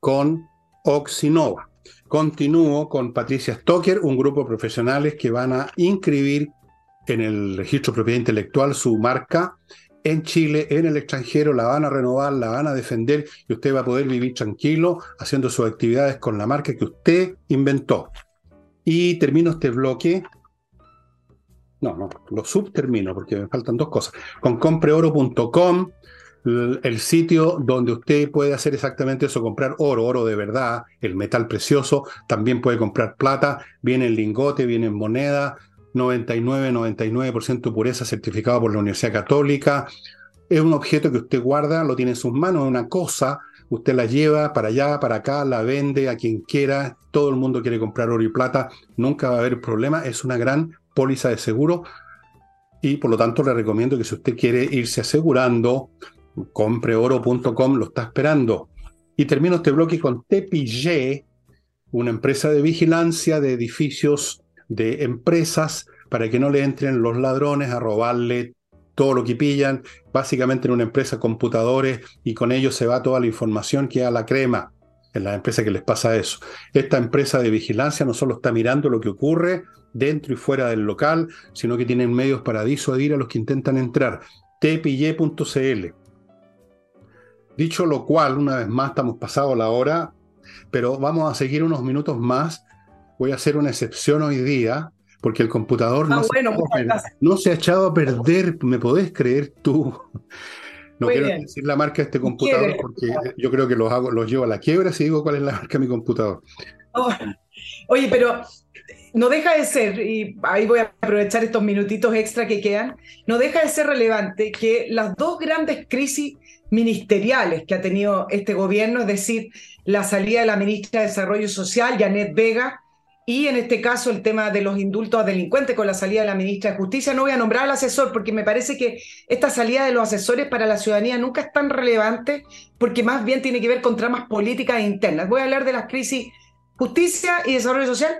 con Oxinova. Continúo con Patricia Stoker, un grupo de profesionales que van a inscribir en el registro de propiedad intelectual su marca en Chile, en el extranjero, la van a renovar, la van a defender y usted va a poder vivir tranquilo haciendo sus actividades con la marca que usted inventó. Y termino este bloque. No, no, lo subtermino porque me faltan dos cosas. Con compreoro.com el sitio donde usted puede hacer exactamente eso, comprar oro, oro de verdad, el metal precioso, también puede comprar plata, viene en lingote, viene en moneda, 99, 99% pureza certificado por la Universidad Católica, es un objeto que usted guarda, lo tiene en sus manos, es una cosa, usted la lleva para allá, para acá, la vende a quien quiera, todo el mundo quiere comprar oro y plata, nunca va a haber problema, es una gran póliza de seguro. Y por lo tanto le recomiendo que si usted quiere irse asegurando, compreoro.com lo está esperando. Y termino este bloque con Tepillé, una empresa de vigilancia de edificios de empresas para que no le entren los ladrones a robarle todo lo que pillan, básicamente en una empresa computadores y con ellos se va toda la información que a la crema en la empresa que les pasa eso. Esta empresa de vigilancia no solo está mirando lo que ocurre dentro y fuera del local, sino que tienen medios para disuadir a los que intentan entrar. tpille.cl. Dicho lo cual, una vez más estamos pasado la hora, pero vamos a seguir unos minutos más. Voy a hacer una excepción hoy día, porque el computador no, se, ha echado a perder, ¿me podés creer tú? [LAUGHS] No quiero decir la marca de este computador porque yo creo que los, hago, los llevo a la quiebra si digo cuál es la marca de mi computador. Oh, oye, pero no deja de ser, y ahí voy a aprovechar estos minutitos extra que quedan, no deja de ser relevante que las dos grandes crisis ministeriales que ha tenido este gobierno, es decir, la salida de la ministra de Desarrollo Social, Janet Vega, y en este caso el tema de los indultos a delincuentes con la salida de la ministra de Justicia. No voy a nombrar al asesor porque me parece que esta salida de los asesores para la ciudadanía nunca es tan relevante porque más bien tiene que ver con tramas políticas internas. Voy a hablar de las crisis justicia y desarrollo social.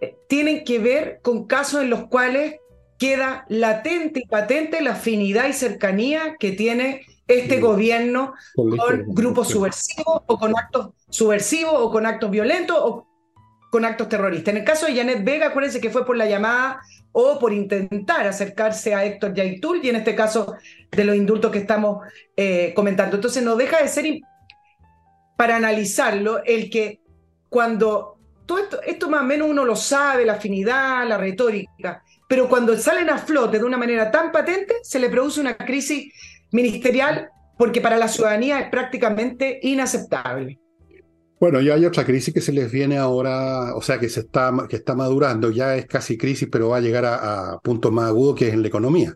Eh, tienen que ver con casos en los cuales queda latente y patente la afinidad y cercanía que tiene este gobierno con grupos subversivos o con actos subversivos o con actos violentos o con actos terroristas. En el caso de Janet Vega, acuérdense que fue por la llamada o por intentar acercarse a Héctor Yaitul, y en este caso de los indultos que estamos eh, comentando. Entonces no deja de ser, para analizarlo, el que cuando todo esto, esto más o menos uno lo sabe, la afinidad, la retórica, pero cuando salen a flote de una manera tan patente, se le produce una crisis ministerial porque para la ciudadanía es prácticamente inaceptable. Bueno, ya hay otra crisis que se les viene ahora, o sea, que se está, que está madurando, ya es casi crisis, pero va a llegar a, puntos más agudos, que es en la economía.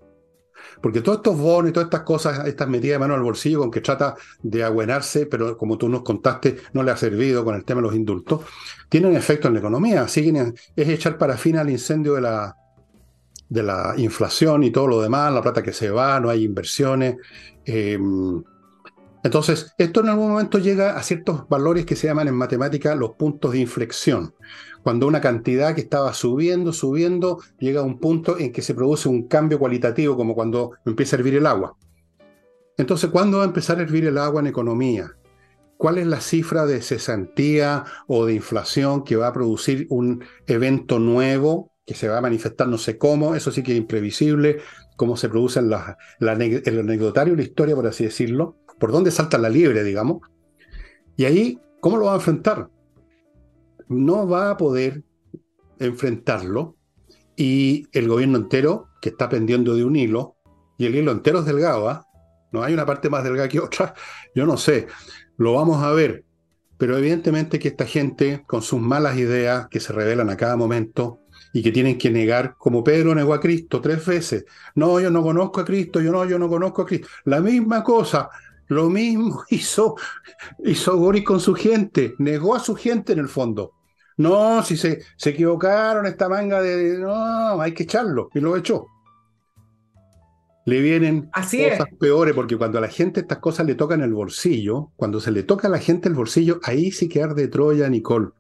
Porque todos estos bonos y todas estas cosas, estas metidas de mano al bolsillo con que trata de abuenarse, pero como tú nos contaste, no le ha servido con el tema de los indultos, tienen efecto en la economía. Siguen, es echar parafina al incendio de la, de la inflación y todo lo demás, la plata que se va, no hay inversiones. Eh, entonces, esto en algún momento llega a ciertos valores que se llaman en matemática los puntos de inflexión. Cuando una cantidad que estaba subiendo, subiendo, llega a un punto en que se produce un cambio cualitativo, como cuando empieza a hervir el agua. Entonces, ¿cuándo va a empezar a hervir el agua en economía? ¿Cuál es la cifra de cesantía o de inflación que va a producir un evento nuevo que se va a manifestar no sé cómo? Eso sí que es imprevisible, cómo se produce en, el anecdotario, la historia, por así decirlo por dónde salta la liebre, digamos. Y ahí, ¿cómo lo va a enfrentar? No va a poder enfrentarlo y el gobierno entero, que está pendiendo de un hilo, y el hilo entero es delgado, ¿ah? No hay una parte más delgada que otra, yo no sé, lo vamos a ver. Pero evidentemente que esta gente, con sus malas ideas que se revelan a cada momento y que tienen que negar, como Pedro negó a Cristo tres veces, no, yo no conozco a Cristo, yo no, yo no conozco a Cristo. La misma cosa, lo mismo [LAUGHS] hizo, hizo Boris con su gente, negó a su gente en el fondo. No, si se, se equivocaron, esta manga de. No, hay que echarlo. Y lo echó. Le vienen cosas peores, porque cuando a la gente estas cosas le tocan el bolsillo, cuando se le toca a la gente el bolsillo, ahí sí que arde Troya, Nicole.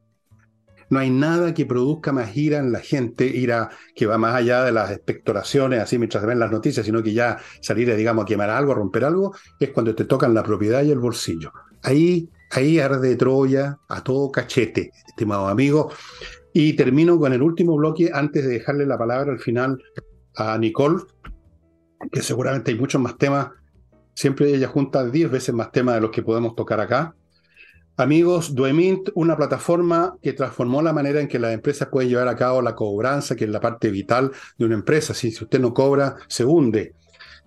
No hay nada que produzca más ira en la gente, ira que va más allá de las expectoraciones, así mientras se ven las noticias, sino que ya salir, digamos, a quemar algo, a romper algo, es cuando te tocan la propiedad y el bolsillo. Ahí, ahí arde Troya a todo cachete, estimado amigo. Y termino con el último bloque antes de dejarle la palabra al final a Nicole, que seguramente hay muchos más temas. Siempre ella junta 10 veces más temas de los que podemos tocar acá. Amigos, Duemint, una plataforma que transformó la manera en que las empresas pueden llevar a cabo la cobranza, que es la parte vital de una empresa. Si, usted no cobra, se hunde.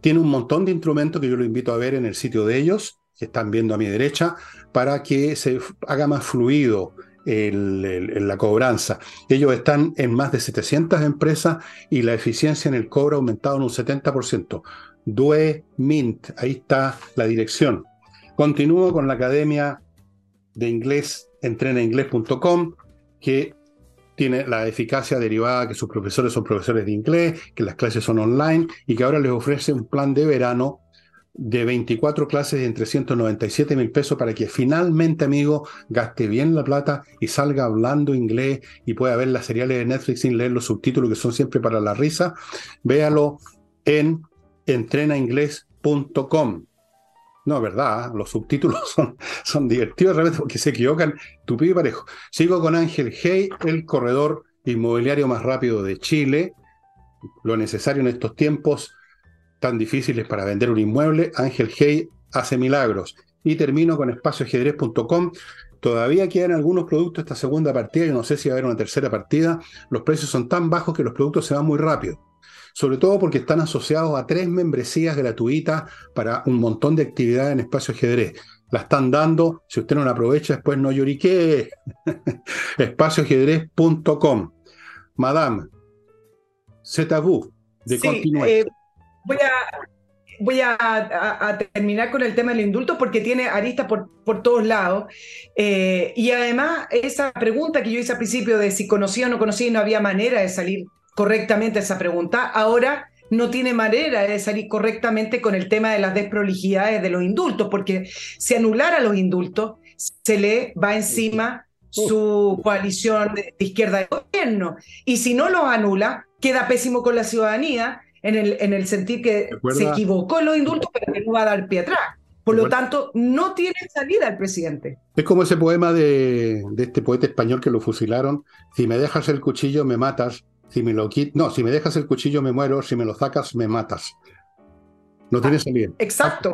Tiene un montón de instrumentos que yo lo invito a ver en el sitio de ellos, que están viendo a mi derecha, para que se haga más fluido la cobranza. Ellos están en más de 700 empresas y la eficiencia en el cobro ha aumentado en un 70%. Due Mint. Ahí está la dirección. Continúo con la Academia de Inglés, entrenainglés.com, que tiene la eficacia derivada que sus profesores son profesores de inglés, que las clases son online y que ahora les ofrece un plan de verano de 24 clases en 397 mil pesos para que finalmente, amigo, gaste bien la plata y salga hablando inglés y pueda ver las seriales de Netflix sin leer los subtítulos que son siempre para la risa. Véalo en entrenainglés.com. No, verdad, los subtítulos [LAUGHS] son, son divertidos realmente porque se equivocan tupido y parejo. Sigo con Ángel Hey, el corredor inmobiliario más rápido de Chile. Lo necesario en estos tiempos tan difíciles para vender un inmueble. Ángel Hey hace milagros. Y termino con espacioajedrez.com. Todavía quedan algunos productos esta segunda partida. Yo no sé si va a haber una tercera partida. Los precios son tan bajos que los productos se van muy rápido sobre todo porque están asociados a tres membresías gratuitas para un montón de actividades en espacio ajedrez. La están dando, si usted no la aprovecha, después no llorique. [LAUGHS] espacioajedrez.com. Madame, c'est à vous de continuar. Eh, voy a, voy a, terminar con el tema del indulto porque tiene aristas por, por todos lados. Eh, y además, esa pregunta que yo hice al principio de si conocía o no conocía y no había manera de salir correctamente esa pregunta, ahora no tiene manera de salir correctamente con el tema de las desprolijidades de los indultos, porque si anulara los indultos, se le va encima su coalición de izquierda de gobierno. Y si no los anula, queda pésimo con la ciudadanía en el, en el sentido que se equivocó en los indultos, pero que no va a dar pie atrás. Por lo tanto, no tiene salida el presidente. Es como ese poema de, de este poeta español que lo fusilaron. Si me dejas el cuchillo, me matas. Si me lo no, si me dejas el cuchillo me muero, si me lo sacas me matas. No tiene salida. Exacto.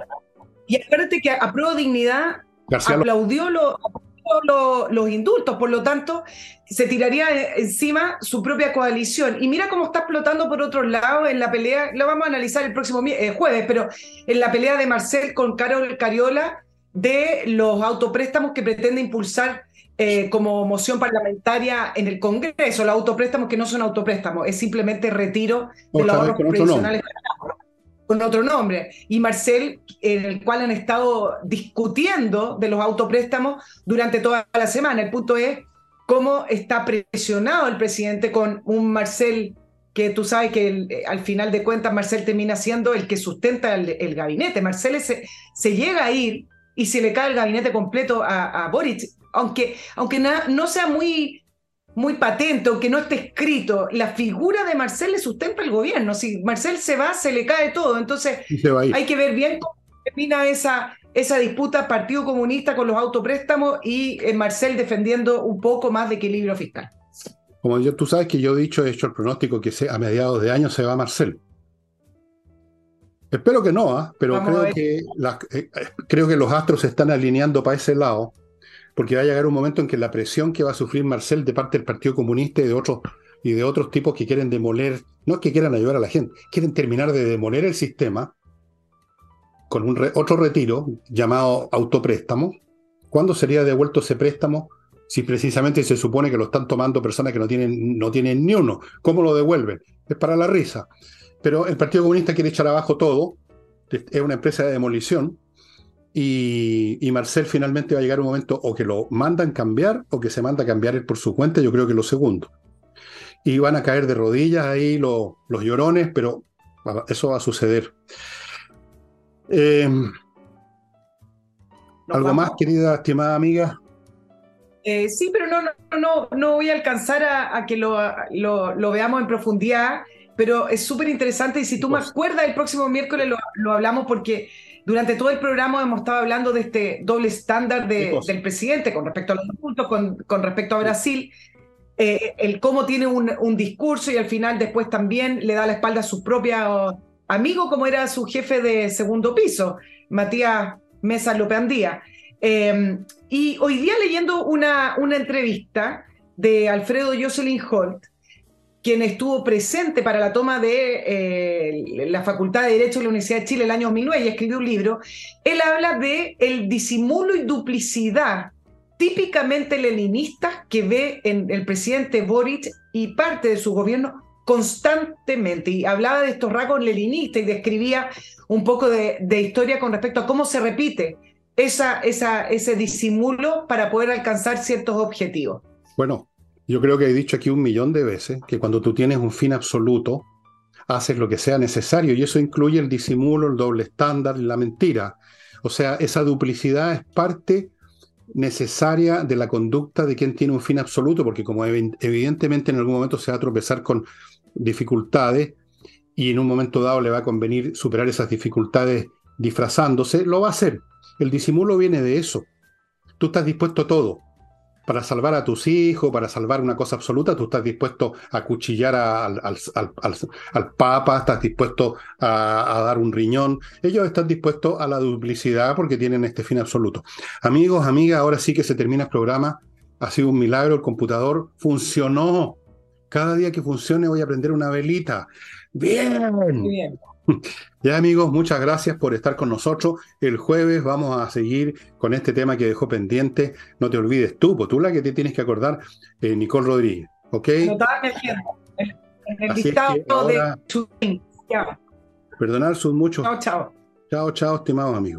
Y acuérdate que a Pro Dignidad aplaudió los indultos, por lo tanto, se tiraría encima su propia coalición. Y mira cómo está explotando por otro lado en la pelea, lo vamos a analizar el próximo eh, jueves, pero en la pelea de Marcel con Carol Cariola de los autopréstamos que pretende impulsar eh, como moción parlamentaria en el Congreso, los autopréstamos que no son autopréstamos, es simplemente retiro de los ahorros previsionales con otro nombre. Y Marcel, en el cual han estado discutiendo de los autopréstamos durante toda la semana. El punto es cómo está presionado el presidente con un Marcel que tú sabes que eh, al final de cuentas Marcel termina siendo el que sustenta el, gabinete. Marcel se, se, llega a ir y se le cae el gabinete completo a, a Boric aunque, aunque no sea muy, muy patente, aunque no esté escrito, la figura de Marcel le sustenta el gobierno. Si Marcel se va, se le cae todo. Entonces, hay que ver bien cómo termina esa, esa disputa Partido Comunista con los autopréstamos y eh, Marcel defendiendo un poco más de equilibrio fiscal. Como yo, tú sabes que yo he dicho, he hecho el pronóstico que a mediados de año se va Marcel. Espero que no, ¿ah? pero creo que, eh, creo que los astros se están alineando para ese lado porque va a llegar un momento en que la presión que va a sufrir Marcel de parte del Partido Comunista y de otros y de otros tipos que quieren demoler, no es que quieran ayudar a la gente, quieren terminar de demoler el sistema con un otro retiro llamado autopréstamo. ¿Cuándo sería devuelto ese préstamo? Si precisamente se supone que lo están tomando personas que no tienen, no tienen ni uno. ¿Cómo lo devuelven? Es para la risa. Pero el Partido Comunista quiere echar abajo todo. Es una empresa de demolición y, Marcel finalmente va a llegar un momento o que lo mandan cambiar o que se manda a cambiar él por su cuenta, yo creo que lo segundo. Y van a caer de rodillas ahí los, llorones, pero eso va a suceder. Em, ¿Algo más, querida, estimada amiga? Eh, sí, pero no, no, no, no voy a alcanzar a, que lo, lo, veamos en profundidad, pero es súper interesante y si tú me acuerdas, el próximo miércoles lo, lo hablamos porque durante todo el programa hemos estado hablando de este doble estándar del presidente con respecto a los puntos, con, con respecto a Brasil, eh, el cómo tiene un, discurso y al final después también le da la espalda a su propio amigo, como era su jefe de segundo piso, Matías Mesa López Andía. Em, y hoy día leyendo una, una entrevista de Alfredo Jocelyn Holt, quien estuvo presente para la toma de eh, la Facultad de Derecho de la Universidad de Chile el año 2009 y escribió un libro, él habla de el disimulo y duplicidad típicamente leninista que ve en el presidente Boric y parte de su gobierno constantemente y hablaba de estos rasgos leninistas y describía un poco de, historia con respecto a cómo se repite esa, esa, ese disimulo para poder alcanzar ciertos objetivos. Bueno, yo creo que he dicho aquí un millón de veces que cuando tú tienes un fin absoluto, haces lo que sea necesario y eso incluye el disimulo, el doble estándar, la mentira. O sea, esa duplicidad es parte necesaria de la conducta de quien tiene un fin absoluto, porque como evidentemente en algún momento se va a tropezar con dificultades y en un momento dado le va a convenir superar esas dificultades disfrazándose, lo va a hacer. El disimulo viene de eso. Tú estás dispuesto a todo para salvar a tus hijos, para salvar una cosa absoluta, tú estás dispuesto a cuchillar al, Papa, estás dispuesto a, dar un riñón. Ellos están dispuestos a la duplicidad porque tienen este fin absoluto. Amigos, amigas, ahora sí que se termina el programa. Ha sido un milagro, el computador funcionó. Cada día que funcione voy a prender una velita. Bien. Muy bien. [LAUGHS] Ya amigos, muchas gracias por estar con nosotros. El jueves vamos a seguir con este tema que dejó pendiente. No te olvides tú, pues tú la que te tienes que acordar, eh, Nicole Rodríguez. ¿Ok? Perdonar sus muchos. Chao, chao. Chao, chao, estimados amigos.